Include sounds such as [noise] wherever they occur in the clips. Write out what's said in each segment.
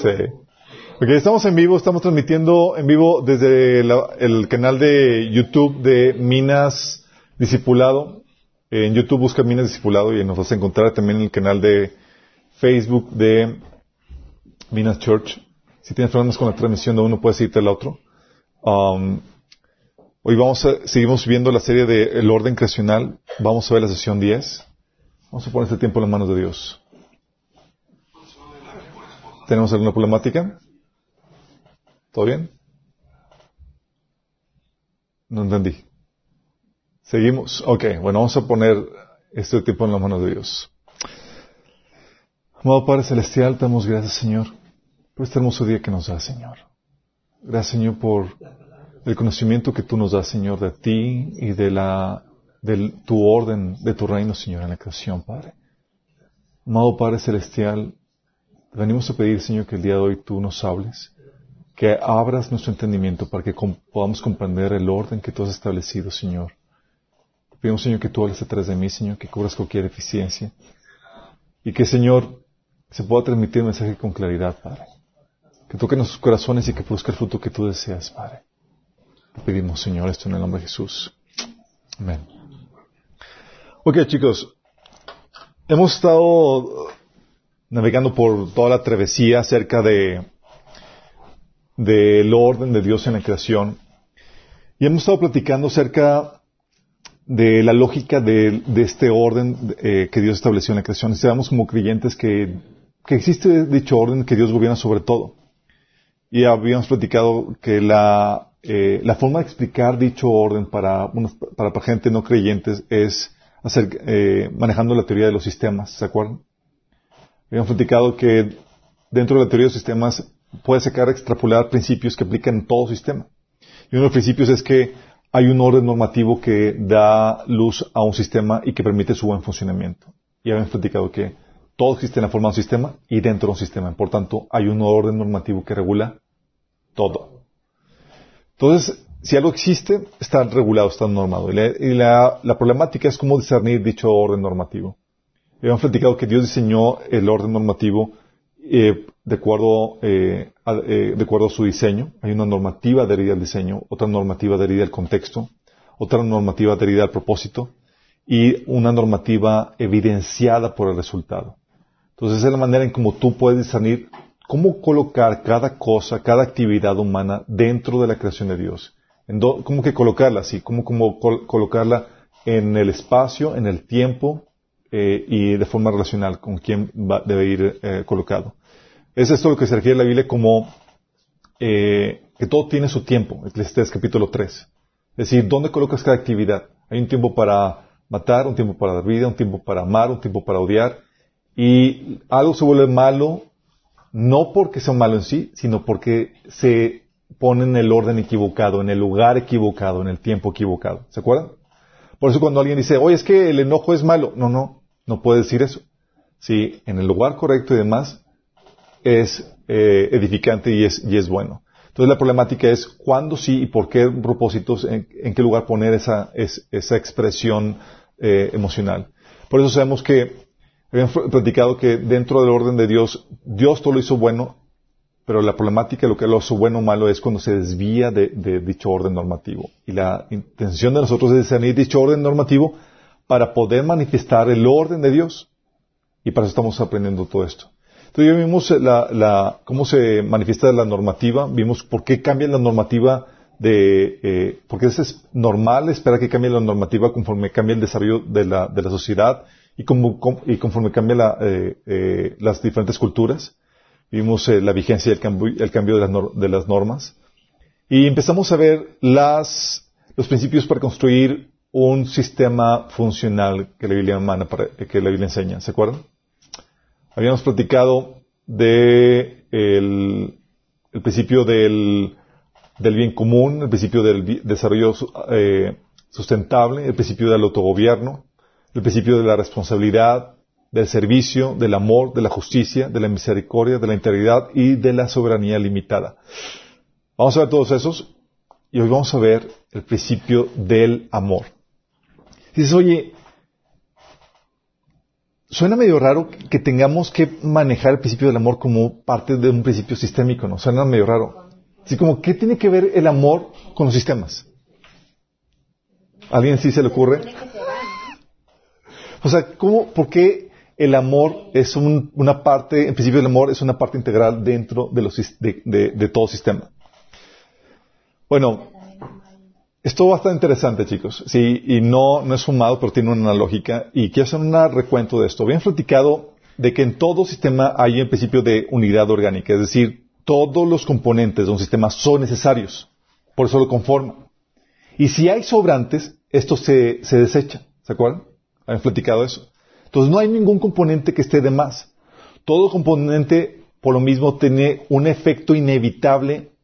Sí. Estamos en vivo, estamos transmitiendo en vivo desde la- el canal de YouTube de Minas Discipulado. En YouTube busca Minas Discipulado y nos vas a encontrar también en el canal de Facebook de Minas Church. Si tienes problemas con la transmisión de uno, puedes irte al otro. Um, hoy vamos seguimos viendo la serie de El Orden Creacional. Vamos a ver la sesión 10. Vamos a poner este tiempo en las manos de Dios. ¿Tenemos alguna problemática? ¿Todo bien? No entendí. Seguimos. Ok, bueno, vamos a poner este tiempo en las manos de Dios. Amado Padre Celestial, damos gracias, Señor, por este hermoso día que nos da, Señor. Gracias, Señor, por el conocimiento que tú nos das, Señor, de ti y de la, de tu orden, de tu reino, Señor, en la creación, Padre. Amado Padre Celestial, venimos a pedir, Señor, que el día de hoy tú nos hables, que abras nuestro entendimiento para que podamos comprender el orden que tú has establecido, Señor. Pedimos, Señor, que tú hables detrás de mí, Señor, que cubras cualquier deficiencia y que, Señor, se pueda transmitir el mensaje con claridad, Padre. Que toque nuestros corazones y que produzca el fruto que tú deseas, Padre. Pedimos, Señor, esto en el nombre de Jesús. Amén. Ok, chicos. Hemos estado navegando por toda la travesía acerca de del orden de Dios en la creación. Y hemos estado platicando acerca de la lógica de, de este orden eh, que Dios estableció en la creación. Y sabemos como creyentes que, que existe dicho orden que Dios gobierna sobre todo. Y habíamos platicado que la, eh, la forma de explicar dicho orden para, unos- para gente no creyentes es hacer, eh, manejando la teoría de los sistemas, ¿se acuerdan? Habíamos platicado que dentro de la teoría de sistemas puede sacar, extrapolar principios que aplican en todo sistema. Y uno de los principios es que hay un orden normativo que da luz a un sistema y que permite su buen funcionamiento. Y habíamos platicado que todo existe en la forma de un sistema y dentro de un sistema. Por tanto, hay un orden normativo que regula todo. Entonces, si algo existe, está regulado, está normado. Y la problemática es cómo discernir dicho orden normativo. Habíamos platicado que Dios diseñó el orden normativo eh, de, acuerdo, eh, a, eh, de acuerdo a su diseño. Hay una normativa adherida al diseño, otra normativa adherida al contexto, otra normativa adherida al propósito y una normativa evidenciada por el resultado. Entonces, es la manera en cómo tú puedes discernir cómo colocar cada cosa, cada actividad humana dentro de la creación de Dios. ¿Cómo que colocarla así? ¿Cómo, cómo col- colocarla en el espacio, en el tiempo eh, y de forma relacional con quién va- debe ir eh, colocado? Es esto lo que se refiere a la Biblia como eh, que todo tiene su tiempo, Eclesiastés capítulo 3. Es decir, ¿dónde colocas cada actividad? Hay un tiempo para matar, un tiempo para dar vida, un tiempo para amar, un tiempo para odiar. Y algo se vuelve malo no porque sea malo en sí, sino porque se pone en el orden equivocado, en el lugar equivocado, en el tiempo equivocado. ¿Se acuerdan? Por eso cuando alguien dice, oye, es que el enojo es malo. No, no, no puede decir eso. Sí, en el lugar correcto y demás es eh, edificante y es, y es bueno. Entonces la problemática es cuándo sí y por qué propósitos, en, qué lugar poner esa, es- esa expresión eh, emocional. Por eso sabemos que habíamos platicado que dentro del orden de Dios, Dios todo lo hizo bueno, pero la problemática, lo que lo hizo bueno o malo es cuando se desvía de, de dicho orden normativo. Y la intención de nosotros es discernir dicho orden normativo para poder manifestar el orden de Dios. Y para eso estamos aprendiendo todo esto. Entonces ya vimos la, la- cómo se manifiesta la normativa, vimos por qué cambia la normativa de, eh, porque es normal esperar que cambie la normativa conforme cambia el desarrollo de la, de la sociedad y, como, com- y conforme cambia la, eh, eh, las diferentes culturas. Vimos eh, la vigencia y el cambio, el cambio de, las de las normas. Y empezamos a ver las, los principios para construir un sistema funcional que la Biblia que la enseña. ¿Se acuerdan? Habíamos platicado de el, el principio del, bien común, el principio del desarrollo eh, sustentable, el principio del autogobierno, el principio de la responsabilidad, del servicio, del amor, de la justicia, de la misericordia, de la integridad y de la soberanía limitada. Vamos a ver todos esos y hoy vamos a ver el principio del amor. Dices, oye, suena medio raro que tengamos que manejar el principio del amor como parte de un principio sistémico, ¿no? Suena medio raro. Así como, ¿qué tiene que ver el amor con los sistemas? ¿Alguien sí se le ocurre? O sea, ¿cómo, ¿por qué el amor es una parte, en principio el amor es una parte integral dentro de, los, de, todo sistema? Bueno, esto va a estar interesante, chicos. Sí, y no, no es fumado, pero tiene una lógica. Y quiero hacer un recuento de esto. Habían platicado de que en todo sistema hay un principio de unidad orgánica, es decir, todos los componentes de un sistema son necesarios, por eso lo conforman. Y si hay sobrantes, esto se, se desecha, ¿se acuerdan? Habían platicado eso. Entonces no hay ningún componente que esté de más. Todo componente, por lo mismo, tiene un efecto inevitable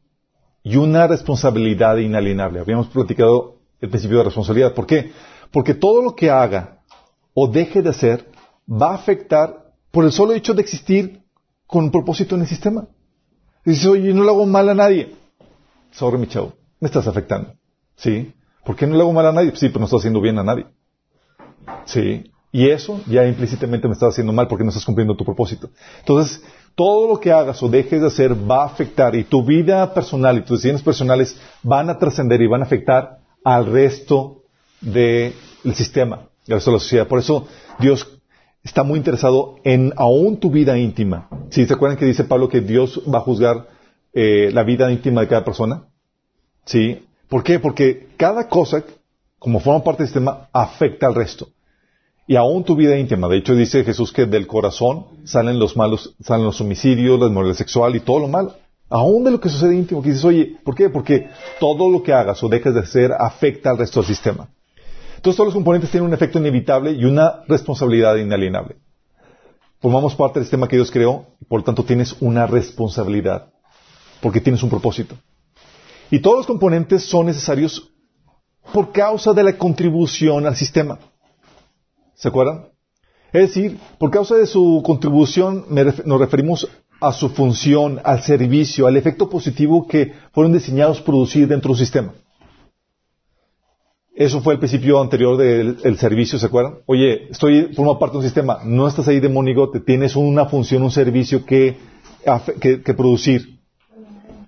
y una responsabilidad inalienable. Habíamos platicado el principio de responsabilidad. ¿Por qué? Porque todo lo que haga o deje de hacer va a afectar por el solo hecho de existir con un propósito en el sistema. Dices, oye, no le hago mal a nadie. Sorry, mi chavo, me estás afectando. ¿Sí? ¿Por qué no le hago mal a nadie? sí, pero no estás haciendo bien a nadie. ¿Sí? Y eso ya implícitamente me estás haciendo mal porque no estás cumpliendo tu propósito. Entonces, todo lo que hagas o dejes de hacer va a afectar y tu vida personal y tus decisiones personales van a trascender y van a afectar al resto del sistema, al resto de la sociedad. Por eso Dios está muy interesado en aún tu vida íntima. ¿Sí se acuerdan que dice Pablo que Dios va a juzgar eh, la vida íntima de cada persona? ¿Sí? ¿Por qué? Porque cada cosa, como forma parte del sistema, afecta al resto. Y aún tu vida íntima. De hecho, dice Jesús que del corazón salen los malos, salen los homicidios, la inmoralidad sexual y todo lo malo. Aún de lo que sucede íntimo. Que dices, oye, ¿por qué? Porque todo lo que hagas o dejes de hacer afecta al resto del sistema. Entonces todos los componentes tienen un efecto inevitable y una responsabilidad inalienable. Formamos parte del sistema que Dios creó y por lo tanto tienes una responsabilidad porque tienes un propósito. Y todos los componentes son necesarios por causa de la contribución al sistema. ¿Se acuerdan? Es decir, por causa de su contribución nos referimos a su función, al servicio, al efecto positivo que fueron diseñados producir dentro del sistema. Eso fue el principio anterior del servicio, ¿se acuerdan? Oye, estoy, formo parte de un sistema, no estás ahí de monigote, tienes una función, un servicio que, que, producir.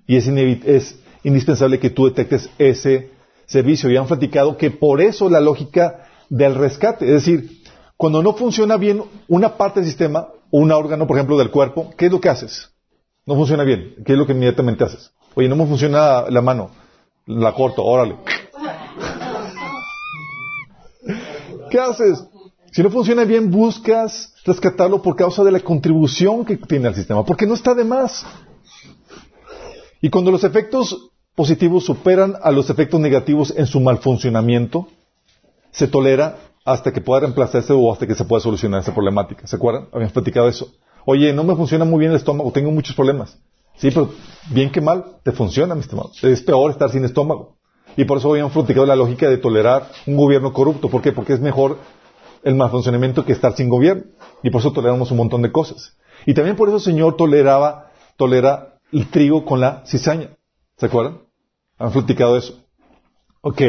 Y es, es indispensable que tú detectes ese servicio. Y han platicado que por eso la lógica del rescate, es decir, cuando no funciona bien una parte del sistema, un órgano, por ejemplo, del cuerpo, ¿qué es lo que haces? No funciona bien. ¿Qué es lo que inmediatamente haces? Oye, no me funciona la mano. La corto, órale. [laughs] ¿Qué haces? Si no funciona bien, buscas rescatarlo por causa de la contribución que tiene al sistema, porque no está de más. Y cuando los efectos positivos superan a los efectos negativos en su mal funcionamiento, se tolera hasta que pueda reemplazarse o hasta que se pueda solucionar esa problemática. ¿Se acuerdan? Habíamos platicado eso. Oye, no me funciona muy bien el estómago, tengo muchos problemas. Sí, pero bien que mal, te funciona, mi estómago. Es peor estar sin estómago. Y por eso habíamos platicado la lógica de tolerar un gobierno corrupto. ¿Por qué? Porque es mejor el mal funcionamiento que estar sin gobierno. Y por eso toleramos un montón de cosas. Y también por eso el Señor toleraba, tolera el trigo con la cizaña. ¿Se acuerdan? Han platicado eso. Ok.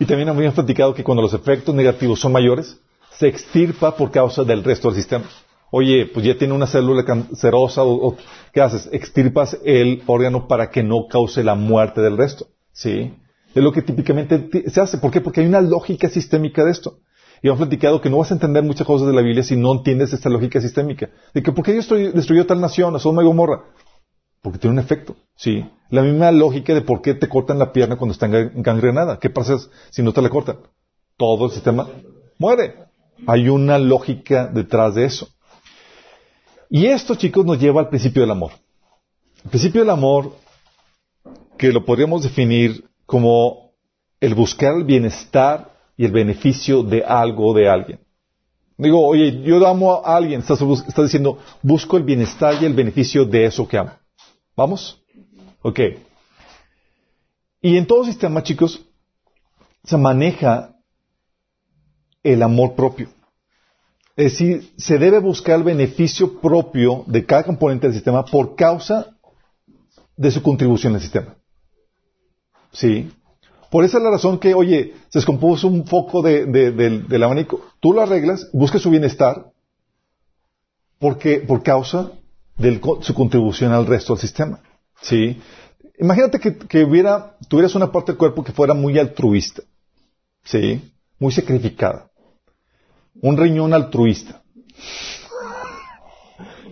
Y también habíamos platicado que cuando los efectos negativos son mayores, se extirpa por causa del resto del sistema. Oye, pues ya tiene una célula cancerosa, o, ¿qué haces? Extirpas el órgano para que no cause la muerte del resto. ¿Sí? Es lo que típicamente se hace. ¿Por qué? Porque hay una lógica sistémica de esto. Y hemos platicado que no vas a entender muchas cosas de la Biblia si no entiendes esta lógica sistémica. De que, ¿por qué Dios destruyó tal nación, a Sodoma y Gomorra? Porque tiene un efecto, ¿sí? La misma lógica de por qué te cortan la pierna cuando está gangrenada. ¿Qué pasa si no te la cortan? Todo el sistema muere. Hay una lógica detrás de eso. Y esto, chicos, nos lleva al principio del amor. El principio del amor, que lo podríamos definir como el buscar el bienestar y el beneficio de algo o de alguien. Digo, oye, yo amo a alguien, estás diciendo, busco el bienestar y el beneficio de eso que amo. ¿Vamos? Ok. Y en todo sistema, chicos, se maneja el amor propio. Es decir, se debe buscar el beneficio propio de cada componente del sistema por causa de su contribución al sistema. ¿Sí? Por esa es la razón que, oye, se descompuso un foco de, del abanico. Tú lo arreglas, buscas su bienestar porque, por causa de su contribución al resto del sistema. ¿Sí? Imagínate que, hubiera, tuvieras una parte del cuerpo que fuera muy altruista. ¿Sí? Muy sacrificada. Un riñón altruista.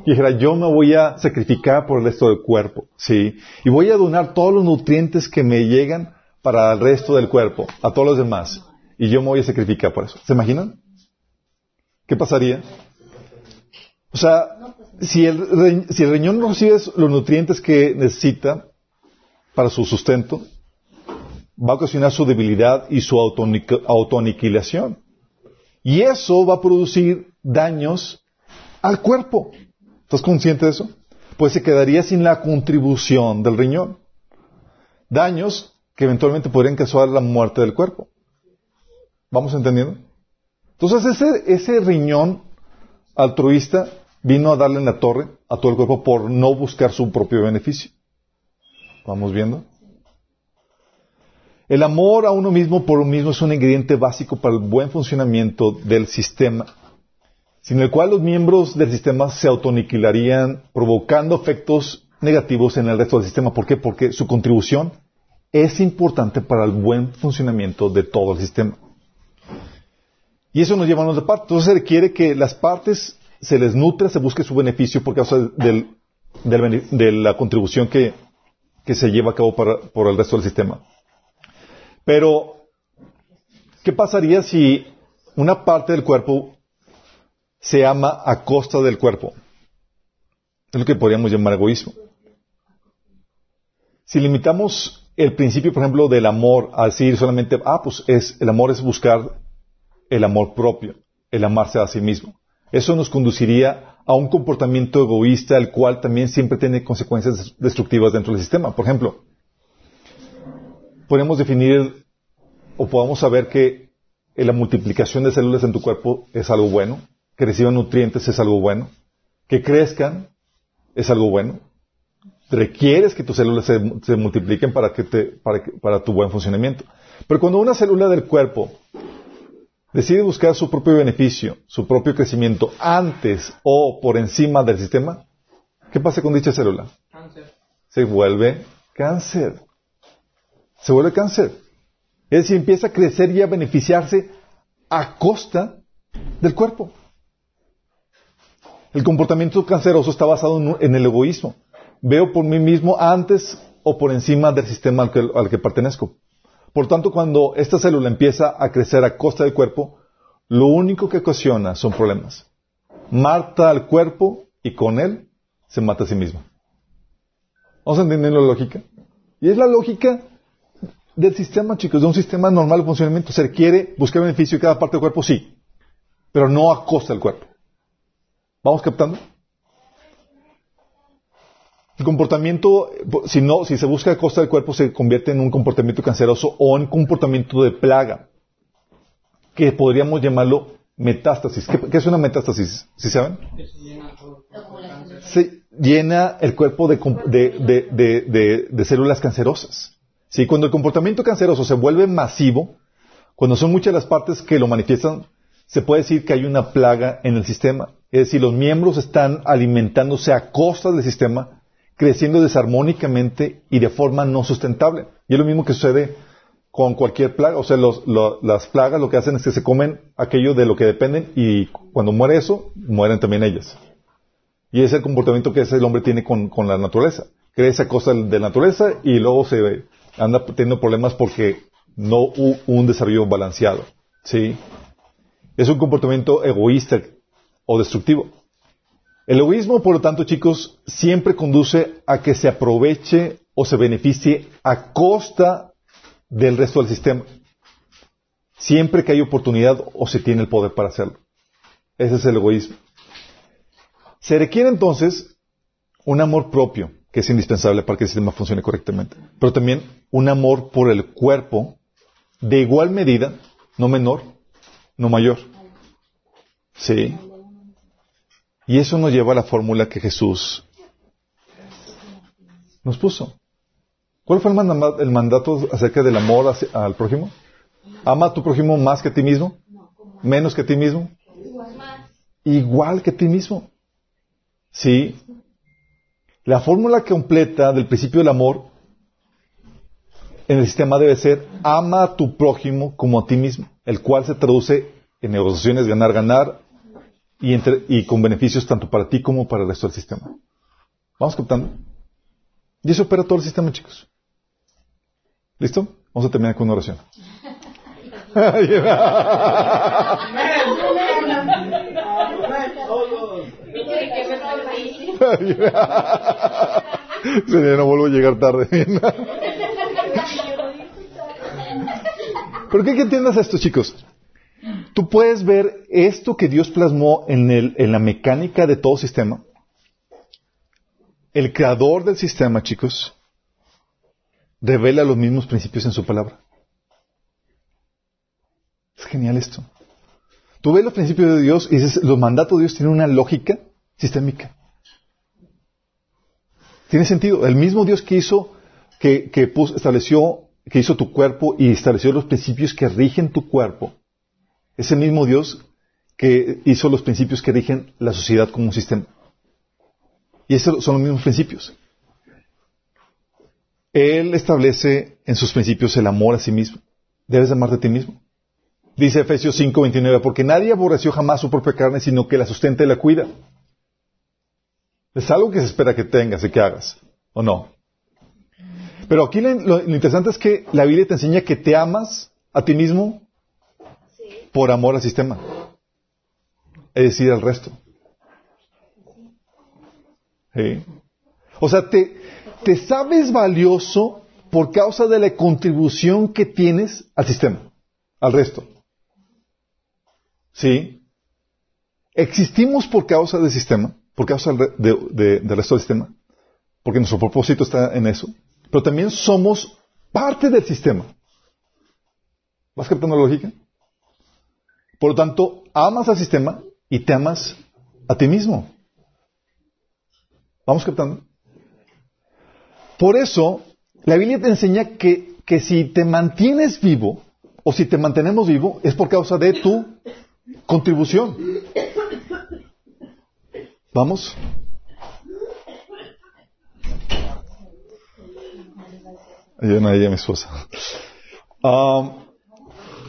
Y dijera, yo me voy a sacrificar por el resto del cuerpo. ¿Sí? Y voy a donar todos los nutrientes que me llegan para el resto del cuerpo, a todos los demás. Y yo me voy a sacrificar por eso. ¿Se imaginan? ¿Qué pasaría? O sea, si el, si el riñón no recibe los nutrientes que necesita para su sustento, va a ocasionar su debilidad y su autoaniquilación. Y eso va a producir daños al cuerpo. ¿Estás consciente de eso? Pues se quedaría sin la contribución del riñón. Daños que eventualmente podrían causar la muerte del cuerpo. ¿Vamos entendiendo? Entonces ese, ese riñón altruista vino a darle en la torre a todo el cuerpo por no buscar su propio beneficio. ¿Vamos viendo? El amor a uno mismo por uno mismo es un ingrediente básico para el buen funcionamiento del sistema, sin el cual los miembros del sistema se autoniquilarían, provocando efectos negativos en el resto del sistema. ¿Por qué? Porque su contribución es importante para el buen funcionamiento de todo el sistema. Y eso nos lleva a otra parte. Entonces se requiere que las partes se les nutra, se busque su beneficio por causa del, de la contribución que, que, se lleva a cabo para, por el resto del sistema. Pero, ¿qué pasaría si una parte del cuerpo se ama a costa del cuerpo? Es lo que podríamos llamar egoísmo. Si limitamos el principio, por ejemplo, del amor a decir solamente, ah, pues es, el amor es buscar el amor propio, el amarse a sí mismo. Eso nos conduciría a un comportamiento egoísta, el cual también siempre tiene consecuencias destructivas dentro del sistema. Por ejemplo, podemos definir o podemos saber que la multiplicación de células en tu cuerpo es algo bueno, que reciban nutrientes es algo bueno, que crezcan es algo bueno. Requieres que tus células se, multipliquen para, que te, para, para tu buen funcionamiento. Pero cuando una célula del cuerpo decide buscar su propio beneficio, su propio crecimiento antes o por encima del sistema, ¿qué pasa con dicha célula? Cáncer. Se vuelve cáncer. Se vuelve cáncer. Es decir, empieza a crecer y a beneficiarse a costa del cuerpo. El comportamiento canceroso está basado en el egoísmo. Veo por mí mismo antes o por encima del sistema al que, al que pertenezco. Por tanto, cuando esta célula empieza a crecer a costa del cuerpo, lo único que ocasiona son problemas. Mata al cuerpo y con él se mata a sí mismo. ¿Vamos a entender la lógica? Y es la lógica del sistema, chicos, de un sistema normal de funcionamiento. Se requiere buscar beneficio de cada parte del cuerpo, sí, pero no a costa del cuerpo. ¿Vamos captando? El comportamiento, si no, si se busca a costa del cuerpo, se convierte en un comportamiento canceroso o en comportamiento de plaga, que podríamos llamarlo metástasis. ¿Qué, es una metástasis? ¿Sí saben? Se llena el cuerpo de, de, células cancerosas. ¿Sí? Cuando el comportamiento canceroso se vuelve masivo, cuando son muchas las partes que lo manifiestan, se puede decir que hay una plaga en el sistema. Es decir, los miembros están alimentándose a costa del sistema creciendo desarmónicamente y de forma no sustentable. Y es lo mismo que sucede con cualquier plaga. O sea, las plagas lo que hacen es que se comen aquello de lo que dependen y cuando muere eso, mueren también ellas. Y es el comportamiento que el hombre tiene con, la naturaleza. Crece a costa de la naturaleza y luego se anda teniendo problemas porque no hubo un desarrollo balanceado. ¿Sí? Es un comportamiento egoísta o destructivo. El egoísmo, por lo tanto, chicos, siempre conduce a que se aproveche o se beneficie a costa del resto del sistema. Siempre que hay oportunidad o se tiene el poder para hacerlo. Ese es el egoísmo. Se requiere entonces un amor propio, que es indispensable para que el sistema funcione correctamente, pero también un amor por el cuerpo de igual medida, no menor, no mayor. Sí. Y eso nos lleva a la fórmula que Jesús nos puso. ¿Cuál fue el mandato, acerca del amor al prójimo? ¿Ama a tu prójimo más que a ti mismo? ¿Menos que a ti mismo? Igual que a ti mismo. ¿Sí? La fórmula completa del principio del amor en el sistema debe ser ama a tu prójimo como a ti mismo, el cual se traduce en negociaciones ganar, y, y con beneficios tanto para ti como para el resto del sistema. ¿Vamos captando? Y eso opera todo el sistema, chicos. ¿Listo? Vamos a terminar con una oración. [laughs] no vuelvo a llegar tarde. [laughs] Pero qué que entiendas esto, chicos. Tú puedes ver esto que Dios plasmó en, el, en la mecánica de todo sistema. El creador del sistema, chicos, revela los mismos principios en su palabra. Es genial esto. Tú ves los principios de Dios y dices, los mandatos de Dios tienen una lógica sistémica. Tiene sentido. El mismo Dios que hizo, que, que estableció, que hizo tu cuerpo y estableció los principios que rigen tu cuerpo, es el mismo Dios que hizo los principios que rigen la sociedad como un sistema. Y esos son los mismos principios. Él establece en sus principios el amor a sí mismo. Debes amarte a ti mismo. Dice Efesios 5:29, porque nadie aborreció jamás su propia carne, sino que la sustenta y la cuida. Es algo que se espera que tengas y que hagas, ¿o no? Pero aquí lo, interesante es que la Biblia te enseña que te amas a ti mismo por amor al sistema. Es decir, al resto. O sea, te, te sabes valioso por causa de la contribución que tienes al sistema, al resto. ¿Sí? Existimos por causa del sistema, por causa del resto del sistema, porque nuestro propósito está en eso, pero también somos parte del sistema. ¿Vas captando la lógica? Por lo tanto, amas al sistema y te amas a ti mismo. ¿Vamos captando? Por eso, la Biblia te enseña que, que si te mantienes vivo, o si te mantenemos vivo, es por causa de tu contribución. ¿Vamos? Ella ella mi esposa. Um,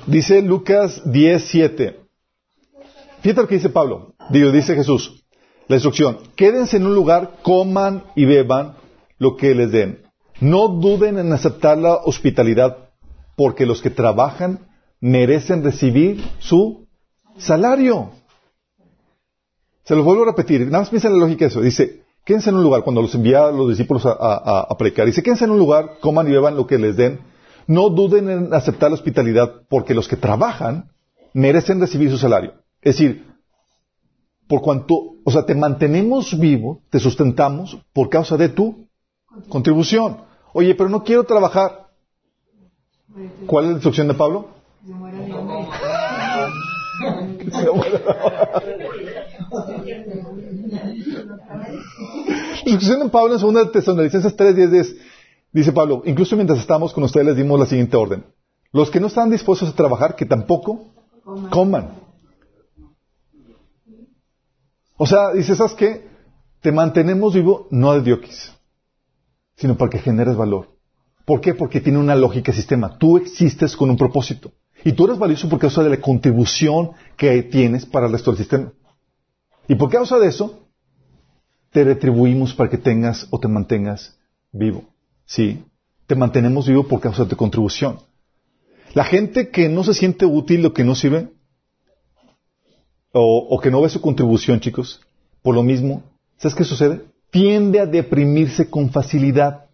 dice Lucas 10.7. Fíjate lo que dice Pablo. Digo, dice Jesús. La instrucción. Quédense en un lugar, coman y beban lo que les den. No duden en aceptar la hospitalidad, porque los que trabajan merecen recibir su salario. Se los vuelvo a repetir. Nada más piensa en la lógica de eso. Dice, quédense en un lugar, cuando los envía a los discípulos a, a, predicar, dice, quédense en un lugar, coman y beban lo que les den. No duden en aceptar la hospitalidad, porque los que trabajan merecen recibir su salario. Es decir, por cuanto, o sea, te mantenemos vivo, te sustentamos por causa de tu contribución. Oye, pero no quiero trabajar. ¿Cuál es la instrucción de Pablo? [laughs] La instrucción de Pablo en 2 Tesalonicenses 3.10 dice Pablo, incluso mientras estamos con ustedes les dimos la siguiente orden. Los que no están dispuestos a trabajar, que tampoco coman. O sea, dice, ¿sabes qué? Te mantenemos vivo no de dioquis, sino para que generes valor. ¿Por qué? Porque tiene una lógica sistema. Tú existes con un propósito. Y tú eres valioso por causa de la contribución que tienes para el resto del sistema. Y por causa de eso, te retribuimos para que tengas o te mantengas vivo. ¿Sí? Te mantenemos vivo por causa de tu contribución. La gente que no se siente útil o que no sirve, o, o que no ve su contribución, chicos, por lo mismo, ¿sabes qué sucede? Tiende a deprimirse con facilidad.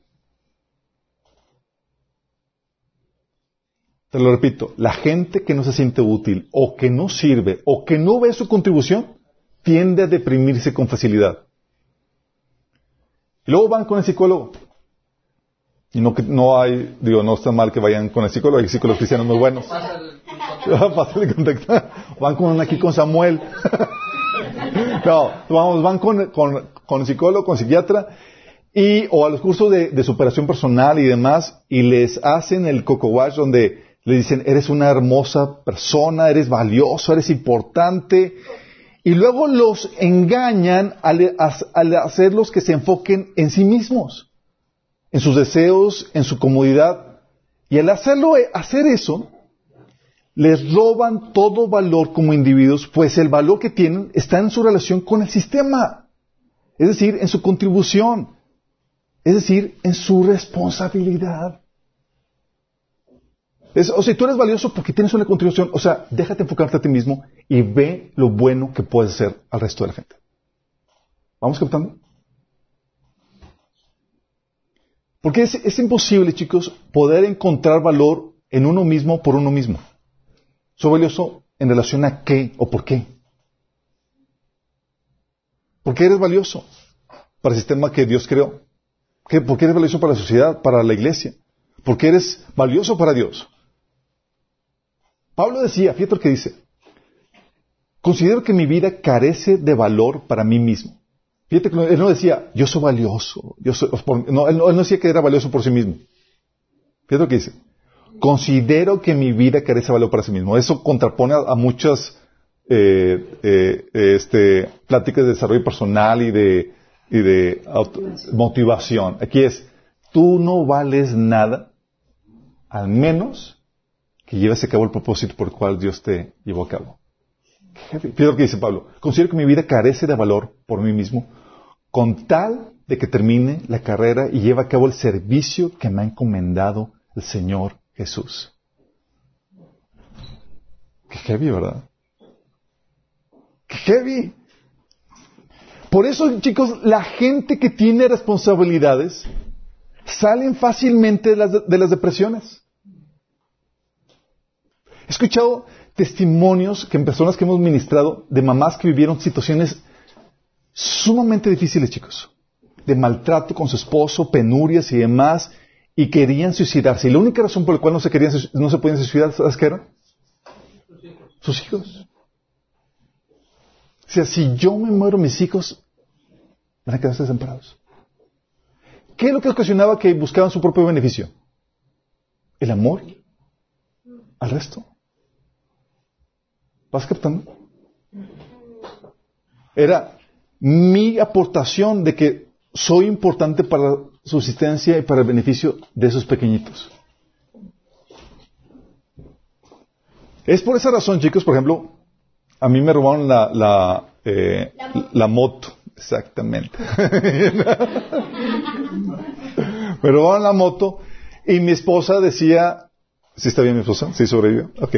Te lo repito, la gente que no se siente útil o que no sirve o que no ve su contribución tiende a deprimirse con facilidad. Y luego van con el psicólogo. Y no, no hay, digo, no está mal que vayan con el psicólogo, hay psicólogos cristianos muy buenos. [laughs] Van con aquí con Samuel. [laughs] no, vamos, van con, con, con el psicólogo, con el psiquiatra, y, o a los cursos de, de superación personal y demás, y les hacen el coco wash donde le dicen, eres una hermosa persona, eres valioso, eres importante. y luego los engañan al, al hacerlos que se enfoquen en sí mismos, en sus deseos, en su comodidad. Y al hacerlo, hacer eso, les roban todo valor como individuos, pues el valor que tienen está en su relación con el sistema, es decir, en su contribución, es decir, en su responsabilidad. o sea, tú eres valioso porque tienes una contribución, o sea, déjate enfocarte a ti mismo y ve lo bueno que puedes hacer al resto de la gente. ¿Vamos captando? Porque es, imposible, chicos, poder encontrar valor en uno mismo por uno mismo. ¿Soy valioso en relación a qué o por qué? ¿Por qué eres valioso para el sistema que Dios creó? ¿Por qué eres valioso para la sociedad, para la iglesia? ¿Por qué eres valioso para Dios? Pablo decía, fíjate lo que dice, considero que mi vida carece de valor para mí mismo. Fíjate que él no decía, yo soy valioso, yo soy, no, él no, decía que era valioso por sí mismo. Fíjate lo que dice, considero que mi vida carece de valor para sí mismo. Eso contrapone a, muchas eh, eh, este, pláticas de desarrollo personal y de, y de motivación. Aquí es, tú no vales nada, al menos que lleves a cabo el propósito por el cual Dios te llevó a cabo. Fíjate lo que dice Pablo. Considero que mi vida carece de valor por mí mismo, con tal de que termine la carrera y lleve a cabo el servicio que me ha encomendado el Señor Jesús. Qué heavy, ¿verdad? Qué heavy. Por eso, chicos, la gente que tiene responsabilidades salen fácilmente de las, de las depresiones. He escuchado testimonios que en personas que hemos ministrado de mamás que vivieron situaciones sumamente difíciles, chicos, de maltrato con su esposo, penurias y demás, y querían suicidarse. Y la única razón por la cual no se, querían, no se podían suicidar, ¿sabes qué era? Sus hijos. O sea, si yo me muero, mis hijos van a quedarse desamparados. ¿Qué es lo que ocasionaba que buscaban su propio beneficio? El amor al resto. ¿Vas captando? Era mi aportación de que soy importante para subsistencia y para el beneficio de esos pequeñitos. Es por esa razón, chicos, por ejemplo, a mí me robaron la, la, eh, la moto. Exactamente. [laughs] me robaron la moto y mi esposa decía, ¿sí está bien mi esposa? ¿Sí sobrevivió? Ok.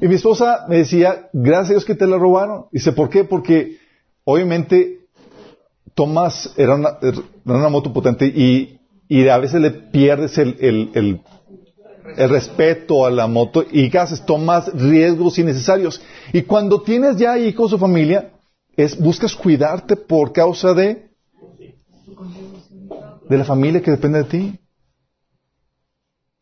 Y mi esposa me decía, gracias a Dios que te la robaron. Dice, ¿por qué? Porque obviamente tomas, era una, moto potente y, y, a veces le pierdes el, respeto a la moto y ¿qué haces? Tomas riesgos innecesarios. Y cuando tienes ya hijos o familia, es, buscas cuidarte por causa de, de la familia que depende de ti.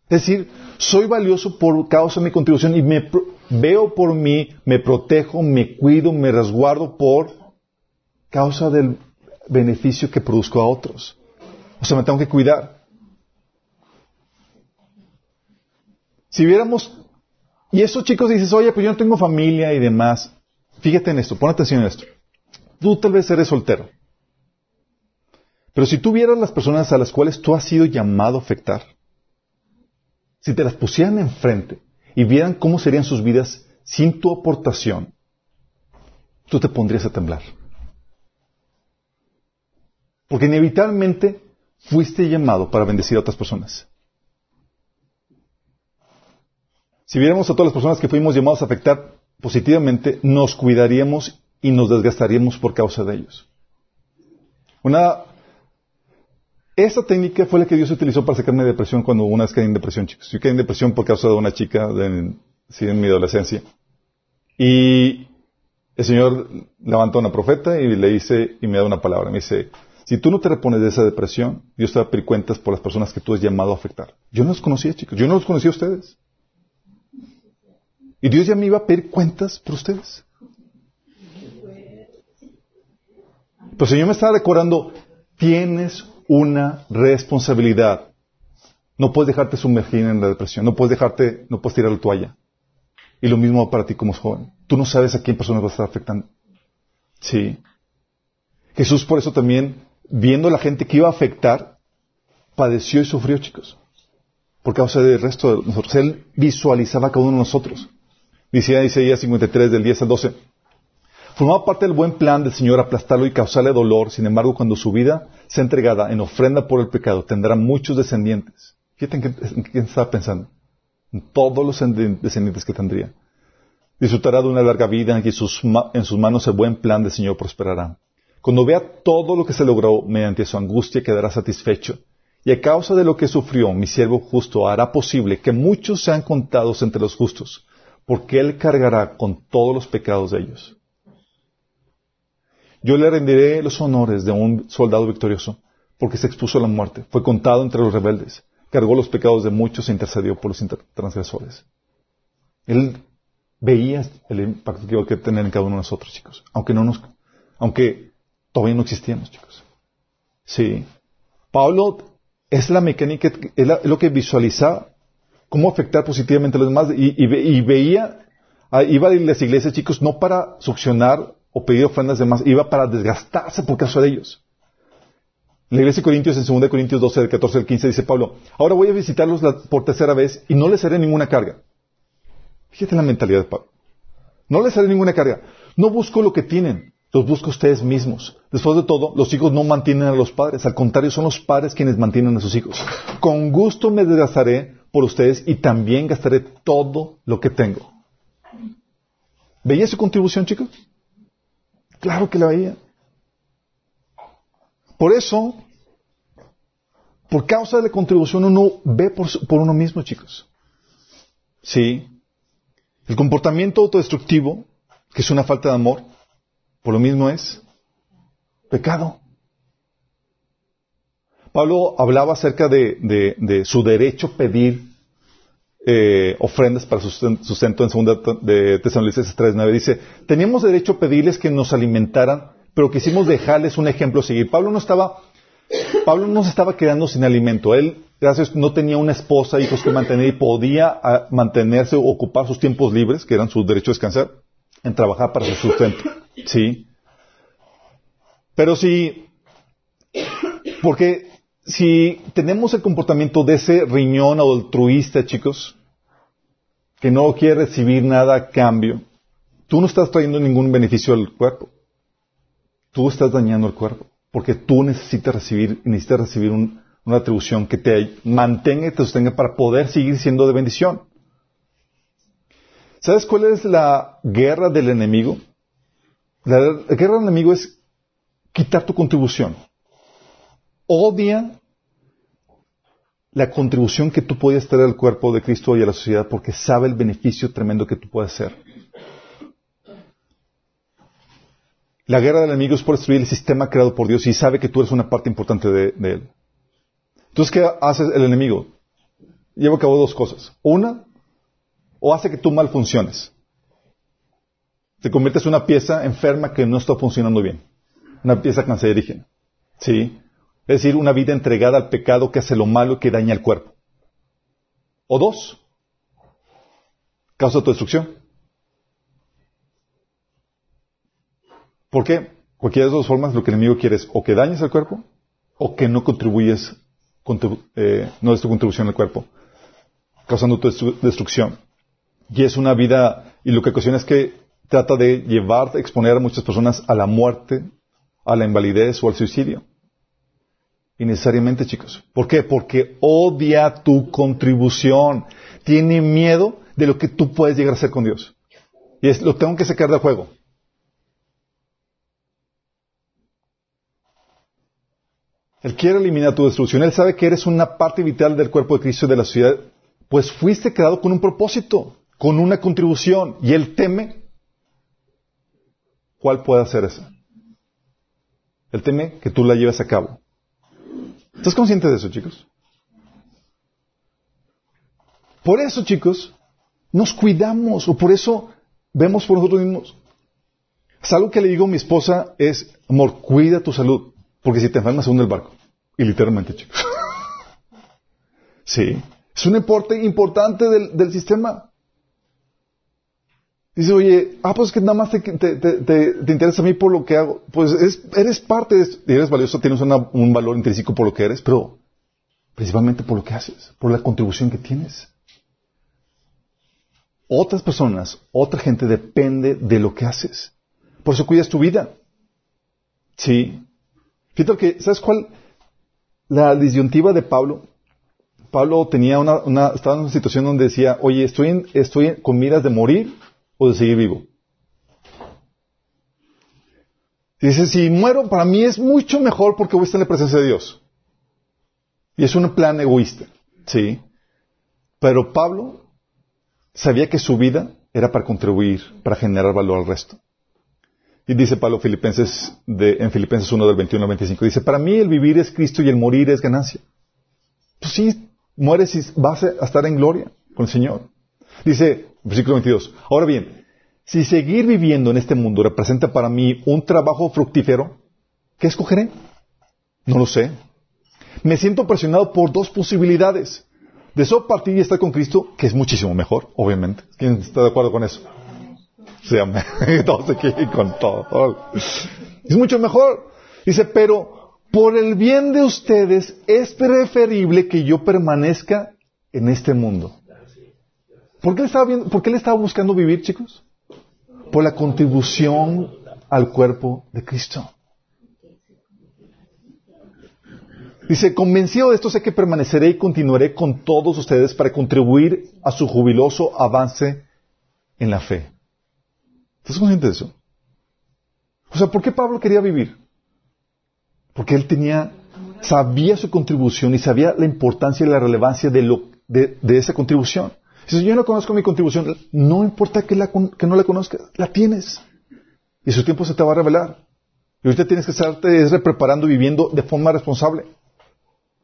Es decir, soy valioso por causa de mi contribución y me veo por mí, me protejo, me cuido, me resguardo por causa del beneficio que produzco a otros. O sea, me tengo que cuidar. Si viéramos, y eso chicos dices, oye, pues yo no tengo familia y demás. Fíjate en esto, pon atención en esto. Tú tal vez eres soltero. Pero si tú vieras las personas a las cuales tú has sido llamado a afectar, si te las pusieran enfrente y vieran cómo serían sus vidas sin tu aportación, tú te pondrías a temblar. Porque inevitablemente fuiste llamado para bendecir a otras personas. Si viéramos a todas las personas que fuimos llamados a afectar positivamente, nos cuidaríamos y nos desgastaríamos por causa de ellos. Una, esa técnica fue la que Dios utilizó para sacarme de depresión cuando una vez caí en depresión, chicos. Yo caí en depresión por causa de una chica de, en mi adolescencia. Y el Señor levantó a una profeta y le dice, y me da una palabra. Me dice, si tú no te repones de esa depresión, Dios te va a pedir cuentas por las personas que tú has llamado a afectar. Yo no los conocía, chicos. Yo no los conocía a ustedes. Y Dios ya me iba a pedir cuentas por ustedes. Pero el Señor me estaba recordando, tienes una responsabilidad. No puedes dejarte sumergir en la depresión. No puedes dejarte, no puedes tirar la toalla. Y lo mismo para ti como joven. tú no sabes a quién personas va a estar afectando. Sí. Jesús por eso también, viendo a la gente que iba a afectar, padeció y sufrió, chicos. Por causa del resto de nosotros. Él visualizaba a cada uno de nosotros. Dice Isaías 53 del 10 al 12. Formaba parte del buen plan del Señor aplastarlo y causarle dolor. Sin embargo, cuando su vida sea entregada en ofrenda por el pecado, tendrá muchos descendientes. En quién estaba pensando. En todos los descendientes que tendría. Disfrutará de una larga vida y en sus manos el buen plan del Señor prosperará. Cuando vea todo lo que se logró mediante su angustia, quedará satisfecho. Y a causa de lo que sufrió, mi siervo justo hará posible que muchos sean contados entre los justos, porque él cargará con todos los pecados de ellos. Yo le rendiré los honores de un soldado victorioso, porque se expuso a la muerte, fue contado entre los rebeldes, cargó los pecados de muchos e intercedió por los transgresores. Él veía el impacto que iba a tener en cada uno de nosotros, chicos, aunque no nos, aunque todavía no existíamos, chicos. Sí. Pablo es la mecánica, es, lo que visualizaba cómo afectar positivamente a los demás y, veía, ah, iba a las iglesias, chicos, no para succionar o pedir ofrendas de más, iba para desgastarse por causa de ellos. la iglesia de Corintios, en 2 Corintios 12, del 14 al 15, dice Pablo, ahora voy a visitarlos por tercera vez y no les haré ninguna carga. Fíjate la mentalidad de Pablo. No les haré ninguna carga. No busco lo que tienen, los busco ustedes mismos. Después de todo, los hijos no mantienen a los padres, al contrario, son los padres quienes mantienen a sus hijos. Con gusto me desgastaré por ustedes y también gastaré todo lo que tengo. ¿Veía su contribución, chicos? Claro que la veía. Por eso, por causa de la contribución, uno ve por, uno mismo, chicos. Sí. El comportamiento autodestructivo, que es una falta de amor, por lo mismo es pecado. Pablo hablaba acerca de, su derecho a pedir eh, ofrendas para sustento en segunda de Tesalonicenses 3.9. Dice, teníamos derecho a pedirles que nos alimentaran, pero quisimos dejarles un ejemplo a seguir. Pablo no estaba, Pablo no se estaba quedando sin alimento. Él, gracias, no tenía una esposa, hijos que mantener y podía ah, mantenerse o ocupar sus tiempos libres, que eran su derecho a descansar, en trabajar para su sustento. Sí. Pero si, porque si tenemos el comportamiento de ese riñón altruista, chicos, que no quiere recibir nada a cambio, tú no estás trayendo ningún beneficio al cuerpo. Tú estás dañando el cuerpo, porque tú necesitas recibir, necesitas recibir una atribución que te mantenga y te sostenga para poder seguir siendo de bendición. ¿Sabes cuál es la guerra del enemigo? La, guerra del enemigo es quitar tu contribución. Odia la contribución que tú puedes traer al cuerpo de Cristo y a la sociedad porque sabe el beneficio tremendo que tú puedes hacer. La guerra del enemigo es por destruir el sistema creado por Dios y sabe que tú eres una parte importante de, de él. Entonces, ¿qué hace el enemigo? Lleva a cabo dos cosas. Una, o hace que tú mal funciones. Te conviertes en una pieza enferma que no está funcionando bien. Una pieza cancerígena. ¿Sí? Es decir, una vida entregada al pecado que hace lo malo que daña el cuerpo. O dos, causa tu destrucción. ¿Por qué? Cualquiera de las dos formas, lo que el enemigo quiere es o que dañes al cuerpo o que no contribuyes, eh, no des tu contribución al cuerpo, causando tu destrucción. Y es una vida, y lo que ocasiona es que trata de llevar, exponer a muchas personas a la muerte, a la invalidez o al suicidio. Innecesariamente, chicos. ¿Por qué? Porque odia tu contribución. Tiene miedo de lo que tú puedes llegar a hacer con Dios. Y lo tengo que sacar del juego. Él quiere eliminar tu destrucción. Él sabe que eres una parte vital del cuerpo de Cristo y de la sociedad. Pues fuiste creado con un propósito, con una contribución. Y Él teme ¿Cuál puede ser esa? Él teme que tú la lleves a cabo. ¿Estás consciente de eso, chicos? Por eso, chicos, nos cuidamos, o por eso vemos por nosotros mismos. Es que le digo a mi esposa es, amor, cuida tu salud, porque si te enfermas se hunde el barco. Y literalmente, chicos. [laughs] sí. Es un importe importante del sistema. Dice, oye, ah, pues es que nada más te, te, te, te interesa a mí por lo que hago. Pues es, eres parte de esto, eres valioso, tienes una, un valor intrínseco por lo que eres, pero principalmente por lo que haces, por la contribución que tienes. Otras personas, otra gente depende de lo que haces. Por eso cuidas tu vida. Sí. Fíjate que, ¿sabes cuál? La disyuntiva de Pablo. Pablo tenía una, una, estaba en una situación donde decía, oye, estoy, en, estoy con miras de morir o de seguir vivo. dice, si muero, para mí es mucho mejor porque voy a estar en la presencia de Dios. Y es un plan egoísta, ¿sí? Pero Pablo sabía que su vida era para contribuir, para generar valor al resto. Y dice Pablo Filipenses en Filipenses 1 del 21 al 25, dice, para mí el vivir es Cristo y el morir es ganancia. Pues sí, mueres y vas a estar en gloria con el Señor. Dice, versículo 22, ahora bien, si seguir viviendo en este mundo representa para mí un trabajo fructífero, ¿qué escogeré? No lo sé. Me siento presionado por dos posibilidades. De eso partir y estar con Cristo, que es muchísimo mejor, obviamente. ¿Quién está de acuerdo con eso? Se [laughs] todos aquí con todo. Es mucho mejor. Dice, pero por el bien de ustedes es preferible que yo permanezca en este mundo. ¿Por qué, estaba viendo, ¿Por qué le estaba buscando vivir, chicos? Por la contribución al cuerpo de Cristo. Dice, convencido de esto sé que permaneceré y continuaré con todos ustedes para contribuir a su jubiloso avance en la fe. ¿Estás consciente de eso? O sea, ¿por qué Pablo quería vivir? Porque él tenía, sabía su contribución y sabía la importancia y la relevancia de, esa contribución. Si yo no conozco mi contribución, no importa que, la, que no la conozcas, la tienes. Y su tiempo se te va a revelar. Y ahorita tienes que estarte preparando y viviendo de forma responsable.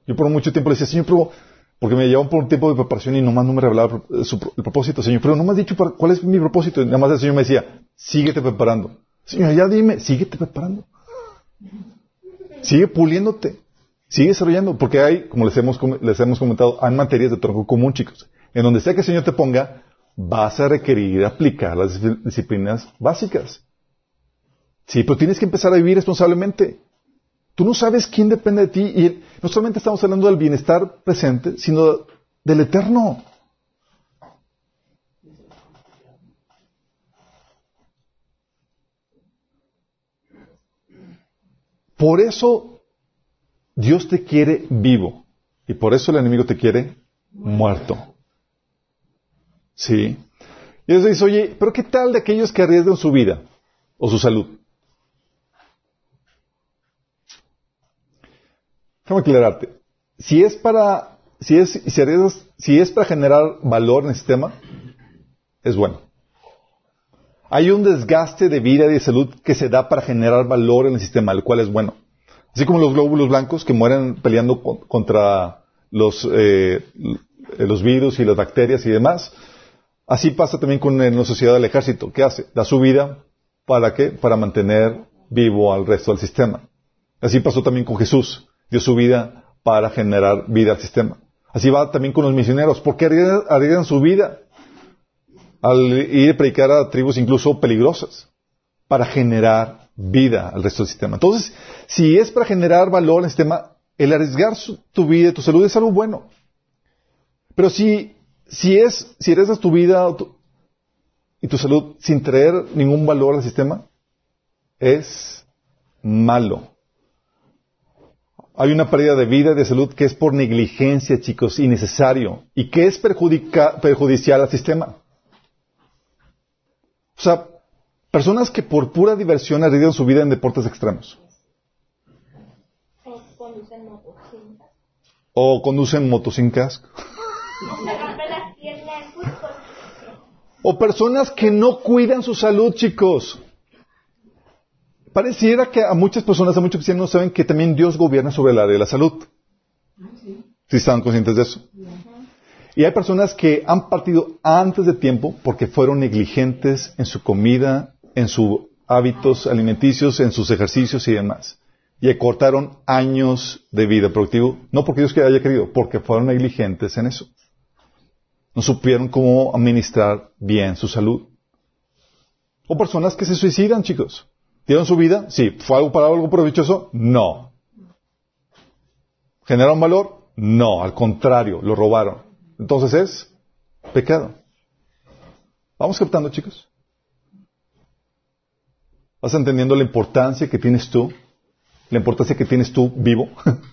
Yo por mucho tiempo le decía, Señor, pero, porque me llevaban por un tiempo de preparación y nomás no me revelaba el, propósito, Señor, pero no me has dicho cuál es mi propósito. Y nada más el Señor me decía, síguete preparando. Señor, ya dime, síguete preparando. Sigue puliéndote. Sigue desarrollando. Porque hay, como les hemos, les hemos comentado, hay materias de tronco común, chicos. En donde sea que el Señor te ponga, vas a requerir aplicar las disciplinas básicas. Sí, pero tienes que empezar a vivir responsablemente. Tú no sabes quién depende de ti y no solamente estamos hablando del bienestar presente, sino del eterno. Por eso Dios te quiere vivo y por eso el enemigo te quiere muerto. ¿Sí? Y Dios dice, oye, pero ¿qué tal de aquellos que arriesgan su vida o su salud? Déjame aclararte. Si es para, si es, si, es para generar valor en el sistema, es bueno. Hay un desgaste de vida y de salud que se da para generar valor en el sistema, el cual es bueno. Así como los glóbulos blancos que mueren peleando contra los, eh, los virus y las bacterias y demás. Así pasa también con la sociedad del ejército. ¿Qué hace? Da su vida para qué? Para mantener vivo al resto del sistema. Así pasó también con Jesús dio su vida para generar vida al sistema. Así va también con los misioneros. porque arriesgan, su vida al ir a predicar a tribus incluso peligrosas? Para generar vida al resto del sistema. Entonces, si es para generar valor al sistema, el arriesgar tu vida y tu salud es algo bueno. Pero si, si es, si arriesgas tu vida y tu salud sin traer ningún valor al sistema, es malo. Hay una pérdida de vida y de salud que es por negligencia, chicos, innecesario y que es perjudicial al sistema. O sea, personas que por pura diversión arriesgan su vida en deportes extremos. O conducen motos sin casco. [laughs] O personas que no cuidan su salud, chicos. Pareciera que a muchas personas, a muchos cristianos saben que también Dios gobierna sobre el área de la salud. ¿Sí están conscientes de eso? Y hay personas que han partido antes de tiempo porque fueron negligentes en su comida, en sus hábitos alimenticios, en sus ejercicios y demás. Y acortaron años de vida productiva, no porque Dios haya querido, porque fueron negligentes en eso. No supieron cómo administrar bien su salud. O personas que se suicidan, chicos. ¿Dieron su vida? Sí. ¿Fue algo para algo provechoso? No. ¿Generaron valor? No, al contrario, lo robaron. Entonces es pecado. ¿Vamos captando, chicos? ¿Vas entendiendo la importancia que tienes tú? La importancia que tienes tú vivo. [laughs]